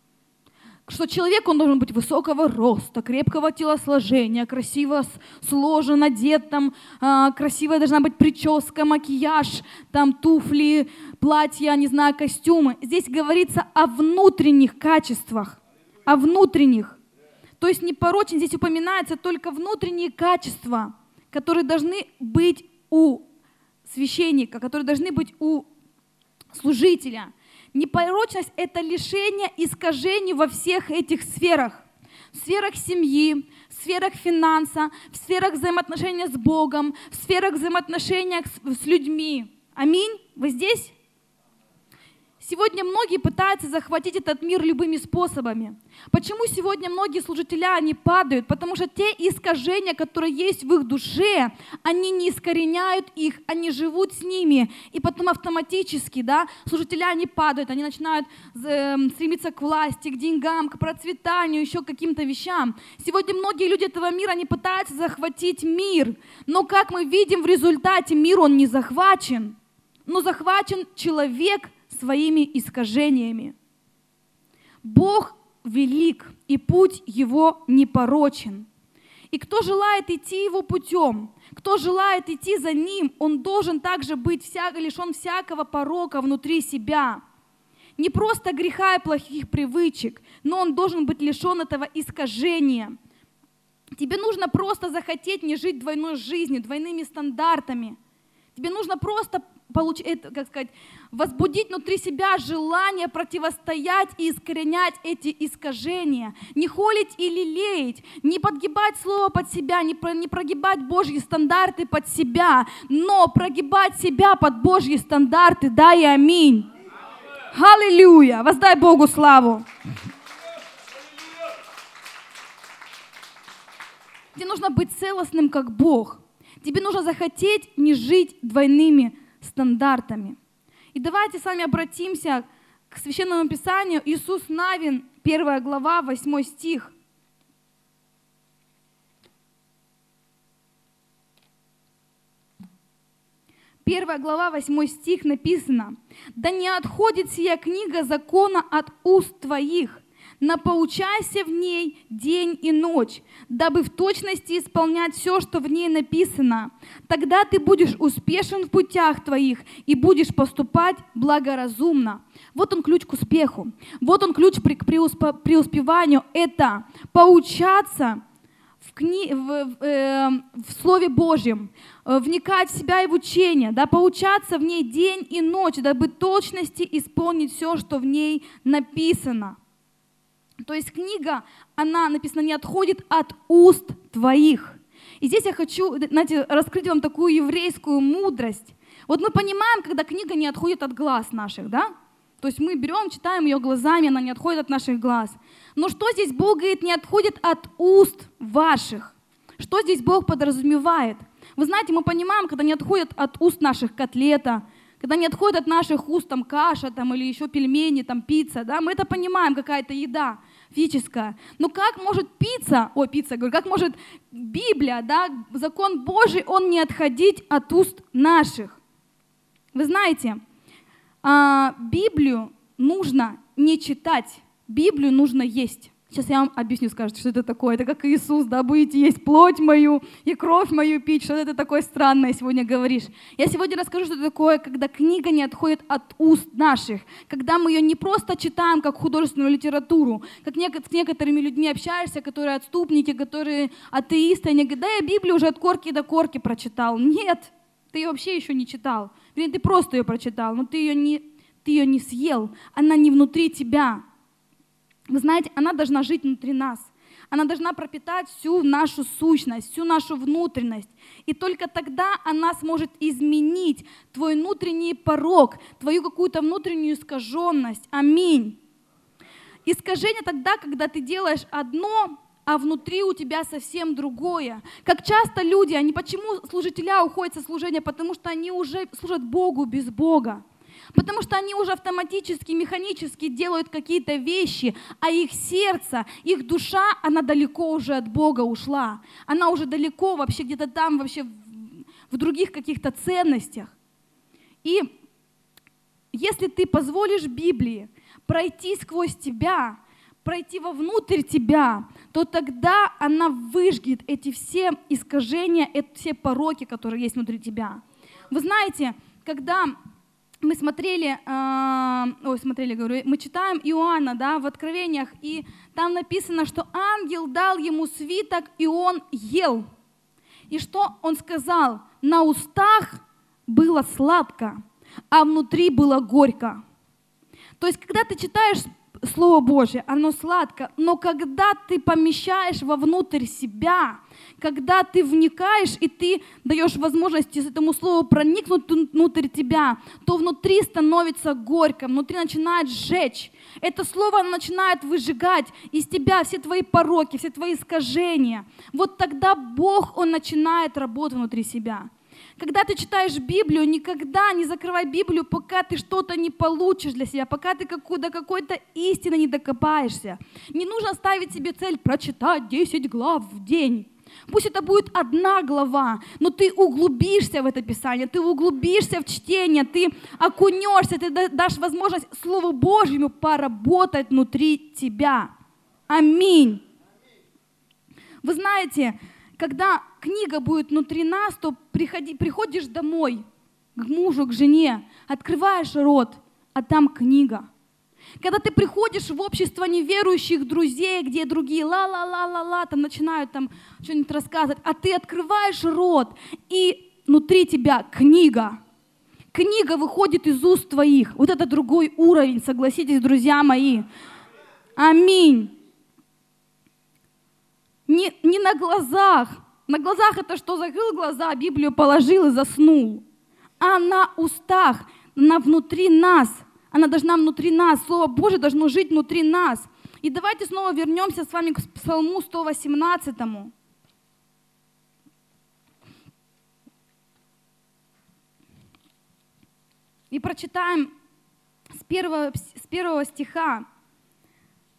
что человек, он должен быть высокого роста, крепкого телосложения, красиво сложен, одет, там, э, красивая должна быть прическа, макияж, там, туфли, платья, не знаю, костюмы. Здесь говорится о внутренних качествах, о внутренних. То есть непорочен здесь упоминается только внутренние качества, которые должны быть у священника, которые должны быть у служителя. Непорочность – это лишение искажений во всех этих сферах. В сферах семьи, в сферах финанса, в сферах взаимоотношения с Богом, в сферах взаимоотношения с, с людьми. Аминь? Вы здесь? Сегодня многие пытаются захватить этот мир любыми способами. Почему сегодня многие служителя, они падают? Потому что те искажения, которые есть в их душе, они не искореняют их, они живут с ними. И потом автоматически, да, служителя, они падают, они начинают э, стремиться к власти, к деньгам, к процветанию, еще к каким-то вещам. Сегодня многие люди этого мира, они пытаются захватить мир. Но как мы видим в результате, мир, он не захвачен. Но захвачен человек, своими искажениями. Бог велик, и путь его непорочен. И кто желает идти его путем, кто желает идти за ним, он должен также быть всяко, лишен всякого порока внутри себя. Не просто греха и плохих привычек, но он должен быть лишен этого искажения. Тебе нужно просто захотеть не жить двойной жизнью, двойными стандартами. Тебе нужно просто получить, это, как сказать, возбудить внутри себя желание противостоять и искоренять эти искажения, не холить и лелеять, не подгибать слово под себя, не, про, не прогибать Божьи стандарты под себя, но прогибать себя под Божьи стандарты, да и аминь. Аллилуйя! Воздай Богу славу! Тебе нужно быть целостным, как Бог. Тебе нужно захотеть не жить двойными стандартами. И давайте с вами обратимся к Священному Писанию. Иисус Навин, 1 глава, 8 стих. Первая глава, 8 стих написано, «Да не отходит сия книга закона от уст твоих, напоучайся в ней день и ночь, дабы в точности исполнять все, что в ней написано. Тогда ты будешь успешен в путях твоих и будешь поступать благоразумно. Вот он ключ к успеху. Вот он ключ к преуспеванию. Это поучаться в, кни... в, в, э, в Слове Божьем, э, вникать в себя и в учение, да, поучаться в ней день и ночь, дабы точности исполнить все, что в ней написано. То есть книга, она написана не отходит от уст твоих. И здесь я хочу, знаете, раскрыть вам такую еврейскую мудрость. Вот мы понимаем, когда книга не отходит от глаз наших, да? То есть мы берем, читаем ее глазами, она не отходит от наших глаз. Но что здесь Бог говорит, не отходит от уст ваших? Что здесь Бог подразумевает? Вы знаете, мы понимаем, когда не отходит от уст наших котлета, когда не отходит от наших уст там каша там, или еще пельмени, там пицца, да, мы это понимаем, какая-то еда физическая. Но как может пицца, ой, пицца, говорю, как может Библия, да, закон Божий, он не отходить от уст наших? Вы знаете, а, Библию нужно не читать, Библию нужно есть. Сейчас я вам объясню, скажете, что это такое. Это как Иисус, да, будете есть плоть мою и кровь мою пить. Что это такое странное сегодня говоришь? Я сегодня расскажу, что это такое, когда книга не отходит от уст наших, когда мы ее не просто читаем как художественную литературу, как с некоторыми людьми общаешься, которые отступники, которые атеисты, они говорят, да я Библию уже от корки до корки прочитал. Нет, ты ее вообще еще не читал. Вернее, ты просто ее прочитал, но ты ее не, ты ее не съел, она не внутри тебя. Вы знаете, она должна жить внутри нас. Она должна пропитать всю нашу сущность, всю нашу внутренность. И только тогда она сможет изменить твой внутренний порог, твою какую-то внутреннюю искаженность. Аминь. Искажение тогда, когда ты делаешь одно, а внутри у тебя совсем другое. Как часто люди, они почему служителя уходят со служения? Потому что они уже служат Богу без Бога. Потому что они уже автоматически, механически делают какие-то вещи, а их сердце, их душа, она далеко уже от Бога ушла. Она уже далеко вообще где-то там, вообще в, других каких-то ценностях. И если ты позволишь Библии пройти сквозь тебя, пройти вовнутрь тебя, то тогда она выжгет эти все искажения, эти все пороки, которые есть внутри тебя. Вы знаете, когда мы смотрели, э, ой, смотрели, говорю, мы читаем Иоанна, да, в Откровениях, и там написано, что ангел дал ему свиток, и он ел. И что он сказал? На устах было сладко, а внутри было горько. То есть, когда ты читаешь Слово Божье, оно сладко, но когда ты помещаешь вовнутрь себя, когда ты вникаешь и ты даешь возможность этому Слову проникнуть внутрь тебя, то внутри становится горько, внутри начинает сжечь. Это Слово начинает выжигать из тебя все твои пороки, все твои искажения. Вот тогда Бог, Он начинает работать внутри себя. Когда ты читаешь Библию, никогда не закрывай Библию, пока ты что-то не получишь для себя, пока ты до какой-то истины не докопаешься. Не нужно ставить себе цель прочитать 10 глав в день. Пусть это будет одна глава, но ты углубишься в это Писание, ты углубишься в чтение, ты окунешься, ты дашь возможность Слову Божьему поработать внутри тебя. Аминь. Вы знаете, когда книга будет внутри нас, то приходи, приходишь домой к мужу, к жене, открываешь рот, а там книга. Когда ты приходишь в общество неверующих друзей, где другие ла-ла-ла-ла-ла, там начинают там что-нибудь рассказывать, а ты открываешь рот, и внутри тебя книга. Книга выходит из уст твоих. Вот это другой уровень, согласитесь, друзья мои. Аминь не, не на глазах. На глазах это что, закрыл глаза, Библию положил и заснул. А на устах, на внутри нас. Она должна внутри нас. Слово Божье должно жить внутри нас. И давайте снова вернемся с вами к Псалму 118. И прочитаем с первого, с первого стиха.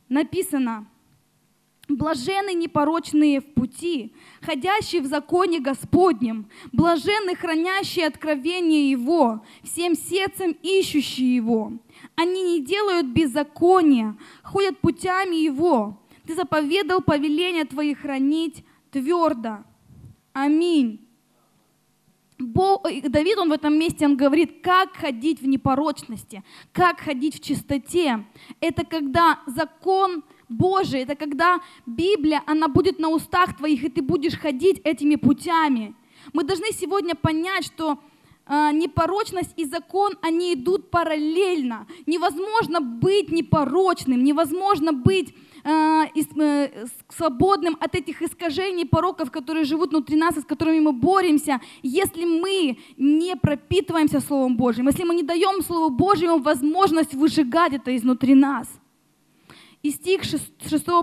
Написано, Блажены непорочные в пути, ходящие в законе Господнем, блажены хранящие откровение Его, всем сердцем ищущие Его. Они не делают беззакония, ходят путями Его. Ты заповедал повеление Твои хранить твердо. Аминь. Э, Давид, он в этом месте, он говорит, как ходить в непорочности, как ходить в чистоте. Это когда закон Божий, это когда Библия, она будет на устах твоих, и ты будешь ходить этими путями. Мы должны сегодня понять, что э, непорочность и закон, они идут параллельно. Невозможно быть непорочным, невозможно быть э, э, свободным от этих искажений, пороков, которые живут внутри нас с которыми мы боремся, если мы не пропитываемся Словом Божьим, если мы не даем Слову Божьему возможность выжигать это изнутри нас – и стих 6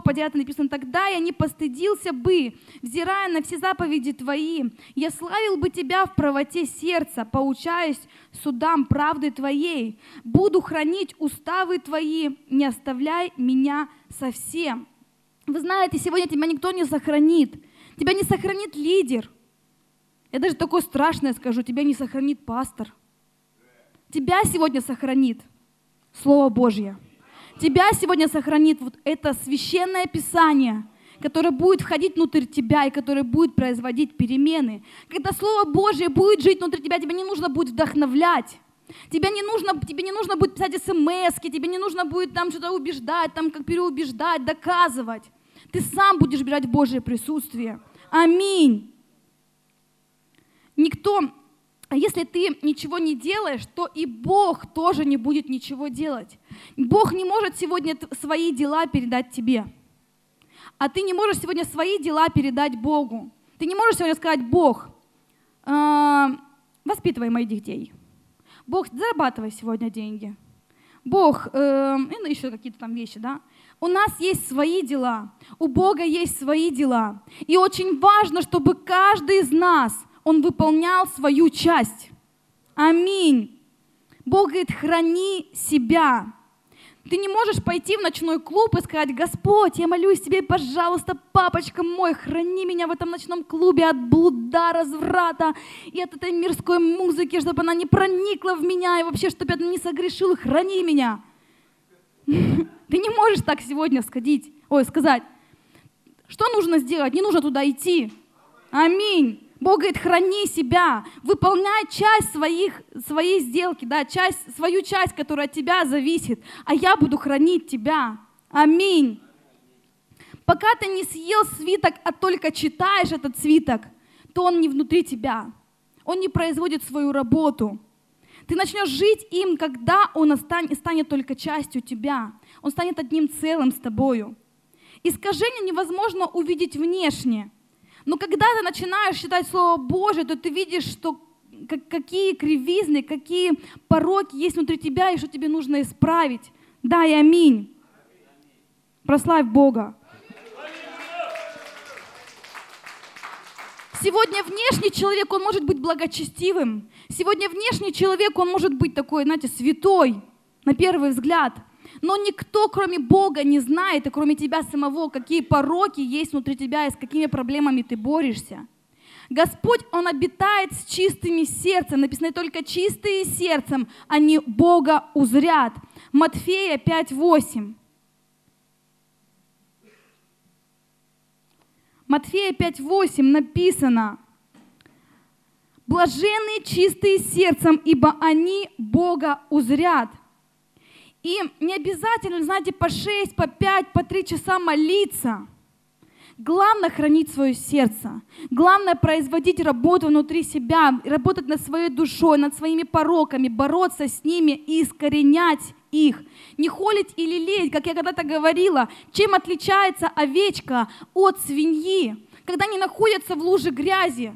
по 9 написано, «Тогда я не постыдился бы, взирая на все заповеди Твои, я славил бы Тебя в правоте сердца, поучаясь судам правды Твоей. Буду хранить уставы Твои, не оставляй меня совсем». Вы знаете, сегодня тебя никто не сохранит. Тебя не сохранит лидер. Я даже такое страшное скажу, тебя не сохранит пастор. Тебя сегодня сохранит Слово Божье. Тебя сегодня сохранит вот это священное писание, которое будет входить внутрь тебя и которое будет производить перемены. Когда Слово Божье будет жить внутри тебя, тебе не нужно будет вдохновлять. Тебе не нужно, тебе не нужно будет писать смс, тебе не нужно будет там что-то убеждать, там как переубеждать, доказывать. Ты сам будешь бежать в Божье присутствие. Аминь. Никто если ты ничего не делаешь, то и Бог тоже не будет ничего делать. Бог не может сегодня свои дела передать тебе. А ты не можешь сегодня свои дела передать Богу. Ты не можешь сегодня сказать, Бог, э, воспитывай моих детей. Бог, зарабатывай сегодня деньги. Бог, э, ну еще какие-то там вещи, да. У нас есть свои дела, у Бога есть свои дела. И очень важно, чтобы каждый из нас – он выполнял свою часть. Аминь. Бог говорит, храни себя. Ты не можешь пойти в ночной клуб и сказать, Господь, я молюсь тебе, пожалуйста, папочка мой, храни меня в этом ночном клубе от блуда, разврата и от этой мирской музыки, чтобы она не проникла в меня и вообще, чтобы я не согрешил, храни меня. Ты не можешь так сегодня сходить, ой, сказать. Что нужно сделать? Не нужно туда идти. Аминь. Бог говорит, храни себя, выполняй часть своих, своей сделки, да, часть, свою часть, которая от тебя зависит, а я буду хранить тебя. Аминь. Пока ты не съел свиток, а только читаешь этот свиток, то он не внутри тебя. Он не производит свою работу. Ты начнешь жить им, когда он станет только частью тебя. Он станет одним целым с тобою. Искажение невозможно увидеть внешне – но когда ты начинаешь читать Слово Божие, то ты видишь, что какие кривизны, какие пороки есть внутри тебя, и что тебе нужно исправить. Да, и аминь. Прославь Бога. Сегодня внешний человек, он может быть благочестивым. Сегодня внешний человек, он может быть такой, знаете, святой, на первый взгляд – но никто, кроме Бога, не знает, и кроме тебя самого, какие пороки есть внутри тебя и с какими проблемами ты борешься. Господь, Он обитает с чистыми сердцем. Написано только чистые сердцем, они Бога узрят. Матфея 5.8. Матфея 5.8 написано, «Блаженные чистые сердцем, ибо они Бога узрят». И не обязательно, знаете, по 6, по 5, по 3 часа молиться. Главное хранить свое сердце. Главное производить работу внутри себя, работать над своей душой, над своими пороками, бороться с ними и искоренять их. Не холить или лелеять, как я когда-то говорила, чем отличается овечка от свиньи, когда они находятся в луже грязи.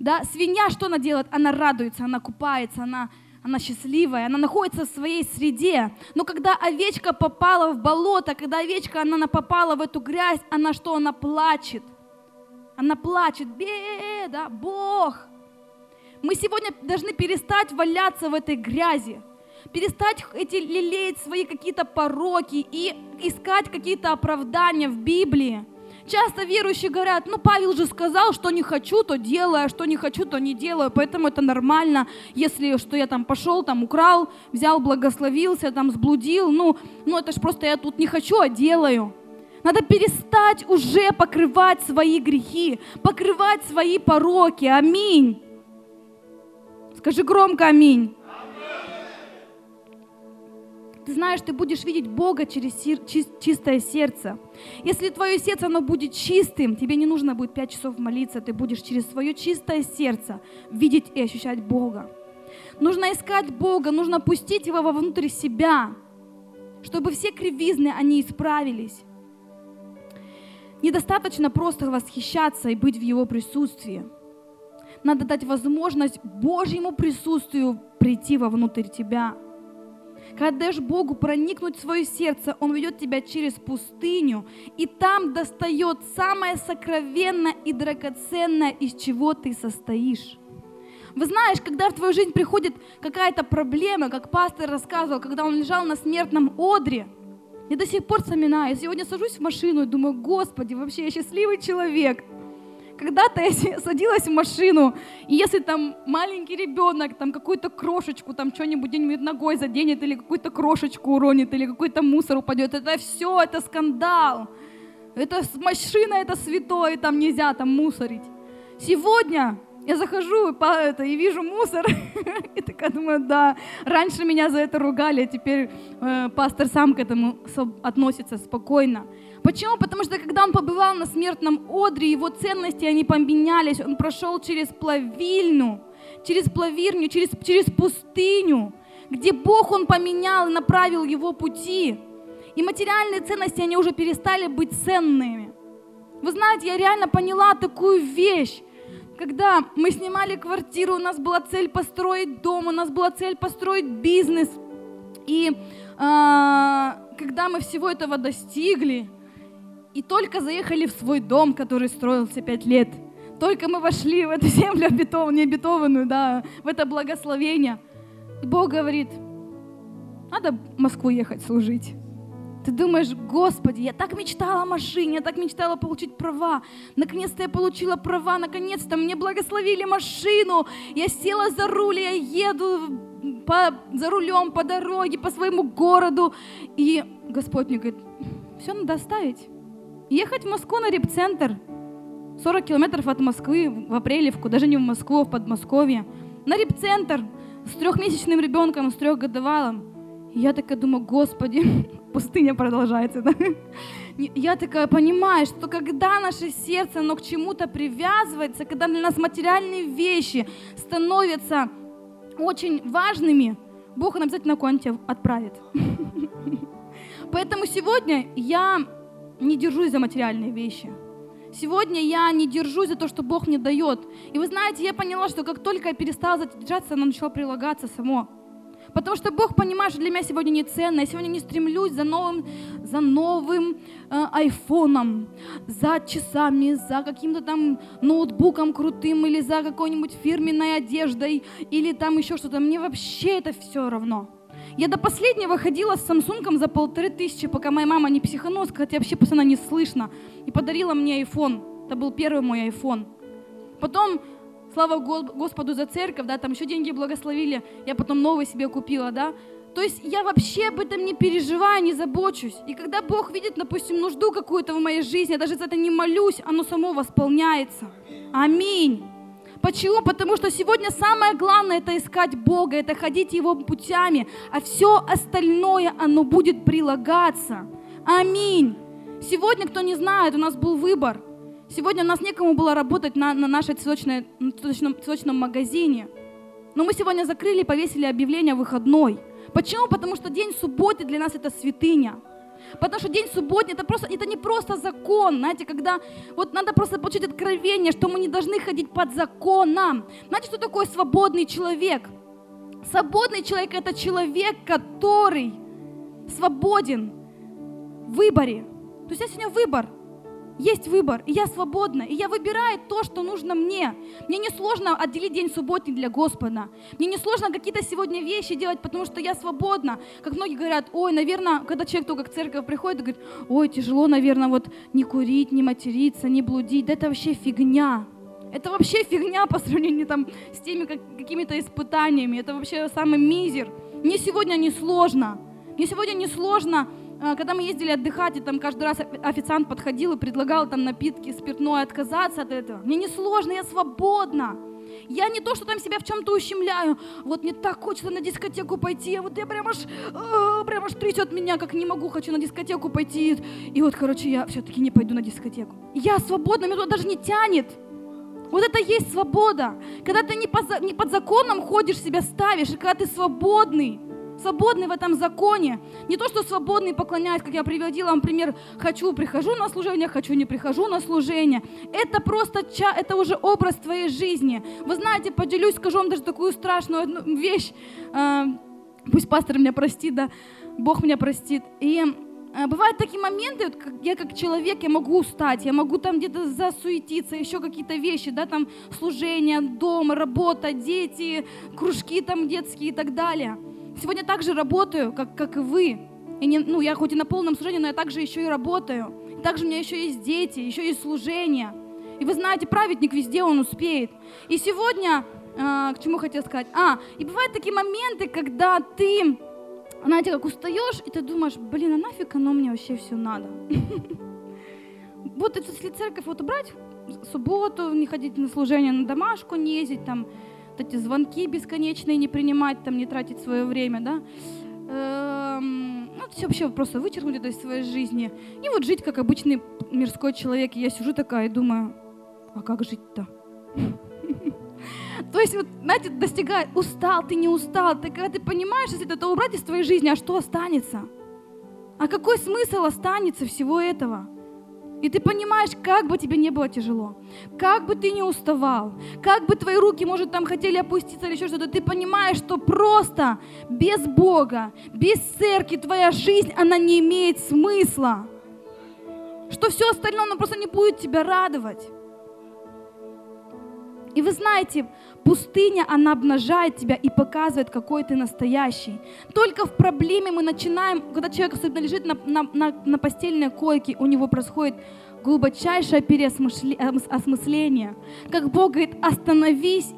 Да, свинья что она делает? Она радуется, она купается, она она счастливая, она находится в своей среде. Но когда овечка попала в болото, когда овечка она попала в эту грязь, она что? Она плачет. Она плачет, беда, Бог. Мы сегодня должны перестать валяться в этой грязи. перестать эти лелеять свои какие-то пороки и искать какие-то оправдания в Библии. Часто верующие говорят, ну Павел же сказал, что не хочу, то делаю, а что не хочу, то не делаю, поэтому это нормально, если что я там пошел, там украл, взял, благословился, там сблудил, ну, ну это ж просто я тут не хочу, а делаю. Надо перестать уже покрывать свои грехи, покрывать свои пороки. Аминь. Скажи громко аминь. Ты знаешь, ты будешь видеть Бога через чистое сердце. Если твое сердце, оно будет чистым, тебе не нужно будет пять часов молиться, ты будешь через свое чистое сердце видеть и ощущать Бога. Нужно искать Бога, нужно пустить Его вовнутрь себя, чтобы все кривизны, они исправились. Недостаточно просто восхищаться и быть в Его присутствии. Надо дать возможность Божьему присутствию прийти вовнутрь тебя – когда даешь Богу проникнуть в свое сердце, Он ведет тебя через пустыню, и там достает самое сокровенное и драгоценное, из чего ты состоишь. Вы знаешь, когда в твою жизнь приходит какая-то проблема, как пастор рассказывал, когда он лежал на смертном одре, я до сих пор вспоминаю, я сегодня сажусь в машину и думаю, Господи, вообще я счастливый человек – когда-то я садилась в машину, и если там маленький ребенок, там какую-то крошечку, там что-нибудь где-нибудь ногой заденет, или какую-то крошечку уронит, или какой-то мусор упадет, это все, это скандал. Это машина, это святое, там нельзя там мусорить. Сегодня я захожу по это, и вижу мусор, и такая думаю, да, раньше меня за это ругали, а теперь э, пастор сам к этому относится спокойно. Почему? Потому что когда он побывал на смертном одре, его ценности, они поменялись. Он прошел через плавильню, через плавирню, через, через пустыню, где Бог он поменял и направил его пути. И материальные ценности, они уже перестали быть ценными. Вы знаете, я реально поняла такую вещь. Когда мы снимали квартиру, у нас была цель построить дом, у нас была цель построить бизнес. И э, когда мы всего этого достигли, и только заехали в свой дом, который строился пять лет. Только мы вошли в эту землю обетованную, не да, в это благословение. И Бог говорит, надо в Москву ехать служить. Ты думаешь, Господи, я так мечтала о машине, я так мечтала получить права. Наконец-то я получила права, наконец-то мне благословили машину. Я села за руль, я еду по, за рулем по дороге, по своему городу. И Господь мне говорит, все надо оставить. Ехать в Москву на репцентр, 40 километров от Москвы, в Апрелевку, даже не в Москву, а в Подмосковье, на репцентр с трехмесячным ребенком, с трехгодовалым. Я такая думаю, господи, пустыня продолжается. Да? Я такая понимаю, что когда наше сердце, оно к чему-то привязывается, когда для нас материальные вещи становятся очень важными, Бог он обязательно куда-нибудь отправит. Поэтому сегодня я не держусь за материальные вещи. Сегодня я не держусь за то, что Бог мне дает. И вы знаете, я поняла, что как только я перестала за это держаться, оно начало прилагаться само. Потому что Бог понимает, что для меня сегодня не ценно. Я сегодня не стремлюсь за новым, за новым э, айфоном, за часами, за каким-то там ноутбуком крутым или за какой-нибудь фирменной одеждой или там еще что-то. Мне вообще это все равно. Я до последнего ходила с Самсунгом за полторы тысячи, пока моя мама не психанулась, хотя вообще постоянно не слышно, и подарила мне iPhone. Это был первый мой iPhone. Потом, слава Господу за церковь, да, там еще деньги благословили, я потом новый себе купила, да. То есть я вообще об этом не переживаю, не забочусь. И когда Бог видит, допустим, нужду какую-то в моей жизни, я даже за это не молюсь, оно само восполняется. Аминь. Почему? Потому что сегодня самое главное это искать Бога, это ходить Его путями, а все остальное, оно будет прилагаться. Аминь. Сегодня, кто не знает, у нас был выбор. Сегодня у нас некому было работать на, на нашей цветочной, цветочном, цветочном магазине. Но мы сегодня закрыли и повесили объявление выходной. Почему? Потому что день субботы для нас это святыня. Потому что день субботний это, просто, это не просто закон, знаете, когда вот надо просто получить откровение, что мы не должны ходить под законом. Знаете, что такое свободный человек? Свободный человек это человек, который свободен в выборе. То есть я сегодня выбор. Есть выбор, и я свободна, и я выбираю то, что нужно мне. Мне не сложно отделить день субботний для Господа. Мне не сложно какие-то сегодня вещи делать, потому что я свободна. Как многие говорят, ой, наверное, когда человек только к церкви приходит, говорит, ой, тяжело, наверное, вот не курить, не материться, не блудить, да это вообще фигня. Это вообще фигня по сравнению там, с теми как, какими-то испытаниями. Это вообще самый мизер. Мне сегодня не сложно. Мне сегодня не сложно когда мы ездили отдыхать, и там каждый раз официант подходил и предлагал там напитки, спиртное, отказаться от этого. Мне не сложно, я свободна. Я не то, что там себя в чем-то ущемляю. Вот мне так хочется на дискотеку пойти, а вот я прям аж, э, прям аж трясет меня, как не могу, хочу на дискотеку пойти. И вот, короче, я все-таки не пойду на дискотеку. Я свободна, меня туда даже не тянет. Вот это есть свобода. Когда ты не, по, не под законом ходишь, себя ставишь, и когда ты свободный свободный в этом законе. Не то, что свободный поклоняюсь, как я приводила вам пример, хочу, прихожу на служение, хочу, не прихожу на служение. Это просто, это уже образ твоей жизни. Вы знаете, поделюсь, скажу вам даже такую страшную вещь. А, пусть пастор меня простит, да, Бог меня простит. И а, Бывают такие моменты, вот, я как человек, я могу устать, я могу там где-то засуетиться, еще какие-то вещи, да, там служение, дом, работа, дети, кружки там детские и так далее. Сегодня также работаю, как, как и вы. И не, ну, я хоть и на полном служении, но я также еще и работаю. И также у меня еще есть дети, еще есть служение. И вы знаете, праведник везде он успеет. И сегодня, э, к чему хотел сказать? А, и бывают такие моменты, когда ты, знаете, как устаешь, и ты думаешь, блин, а нафиг оно мне вообще все надо? Вот если церковь вот убрать, субботу не ходить на служение, на домашку не ездить, там, вот эти звонки бесконечные не принимать, там не тратить свое время, да, эм, ну, все вообще просто вычеркнуть это из своей жизни. И вот жить как обычный мирской человек. И я сижу такая и думаю, а как жить-то? То есть, вот, знаете, достигает, устал, ты не устал, ты когда ты понимаешь, если это убрать из твоей жизни, а что останется? А какой смысл останется всего этого? И ты понимаешь, как бы тебе не было тяжело, как бы ты не уставал, как бы твои руки, может, там хотели опуститься или еще что-то, ты понимаешь, что просто без Бога, без церкви твоя жизнь, она не имеет смысла. Что все остальное, оно просто не будет тебя радовать. И вы знаете, пустыня, она обнажает тебя и показывает, какой ты настоящий. Только в проблеме мы начинаем, когда человек особенно лежит на, на, на, на постельной койке, у него происходит глубочайшее переосмысление. Как Бог говорит, остановись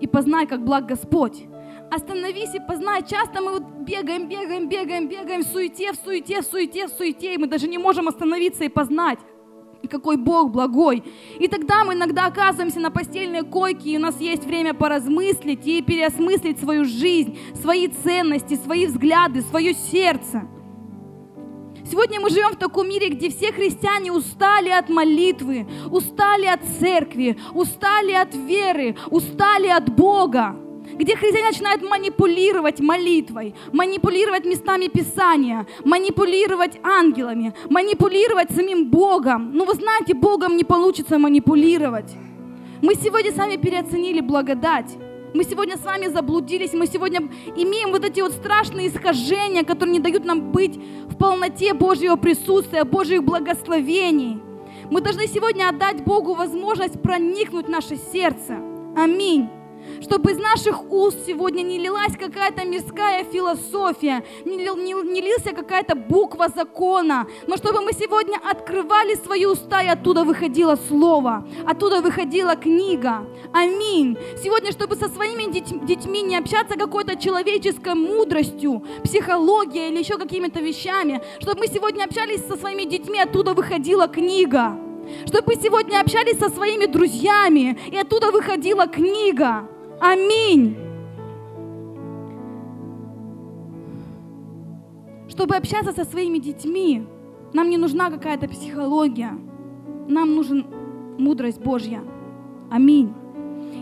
и познай, как благ Господь. Остановись и познай. Часто мы вот бегаем, бегаем, бегаем, бегаем в суете, в суете, в суете, в суете, и мы даже не можем остановиться и познать и какой Бог благой. И тогда мы иногда оказываемся на постельной койке, и у нас есть время поразмыслить и переосмыслить свою жизнь, свои ценности, свои взгляды, свое сердце. Сегодня мы живем в таком мире, где все христиане устали от молитвы, устали от церкви, устали от веры, устали от Бога где христиане начинают манипулировать молитвой, манипулировать местами Писания, манипулировать ангелами, манипулировать самим Богом. Ну вы знаете, Богом не получится манипулировать. Мы сегодня сами переоценили благодать. Мы сегодня с вами заблудились, мы сегодня имеем вот эти вот страшные искажения, которые не дают нам быть в полноте Божьего присутствия, Божьих благословений. Мы должны сегодня отдать Богу возможность проникнуть в наше сердце. Аминь чтобы из наших уст сегодня не лилась какая-то мирская философия, не, не, не лился какая-то буква закона, но чтобы мы сегодня открывали свои уста, и оттуда выходило слово, оттуда выходила книга. Аминь. Сегодня, чтобы со своими детьми не общаться какой-то человеческой мудростью, психологией или еще какими-то вещами, чтобы мы сегодня общались со своими детьми, оттуда выходила книга чтобы мы сегодня общались со своими друзьями, и оттуда выходила книга. Аминь. Чтобы общаться со своими детьми, нам не нужна какая-то психология. Нам нужен мудрость Божья. Аминь.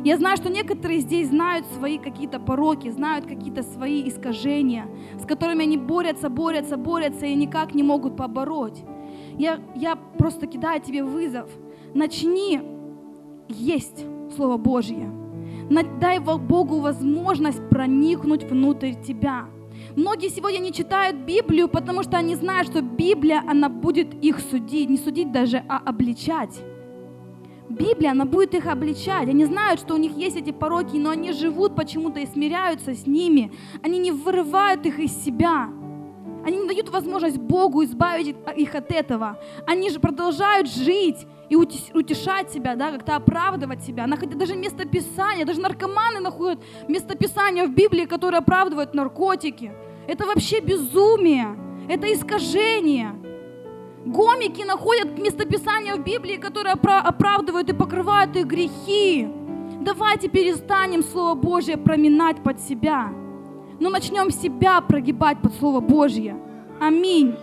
Я знаю, что некоторые здесь знают свои какие-то пороки, знают какие-то свои искажения, с которыми они борются, борются, борются и никак не могут побороть. Я, я просто кидаю тебе вызов. Начни есть Слово Божье. Дай Богу возможность проникнуть внутрь тебя. Многие сегодня не читают Библию, потому что они знают, что Библия, она будет их судить, не судить даже, а обличать. Библия, она будет их обличать. Они знают, что у них есть эти пороки, но они живут почему-то и смиряются с ними. Они не вырывают их из себя. Они не дают возможность Богу избавить их от этого. Они же продолжают жить и утешать себя, да, как-то оправдывать себя, находить даже местописание, даже наркоманы находят местописание в Библии, которое оправдывает наркотики. Это вообще безумие, это искажение. Гомики находят местописание в Библии, которое оправдывают и покрывают их грехи. Давайте перестанем Слово Божье проминать под себя, но начнем себя прогибать под Слово Божье. Аминь.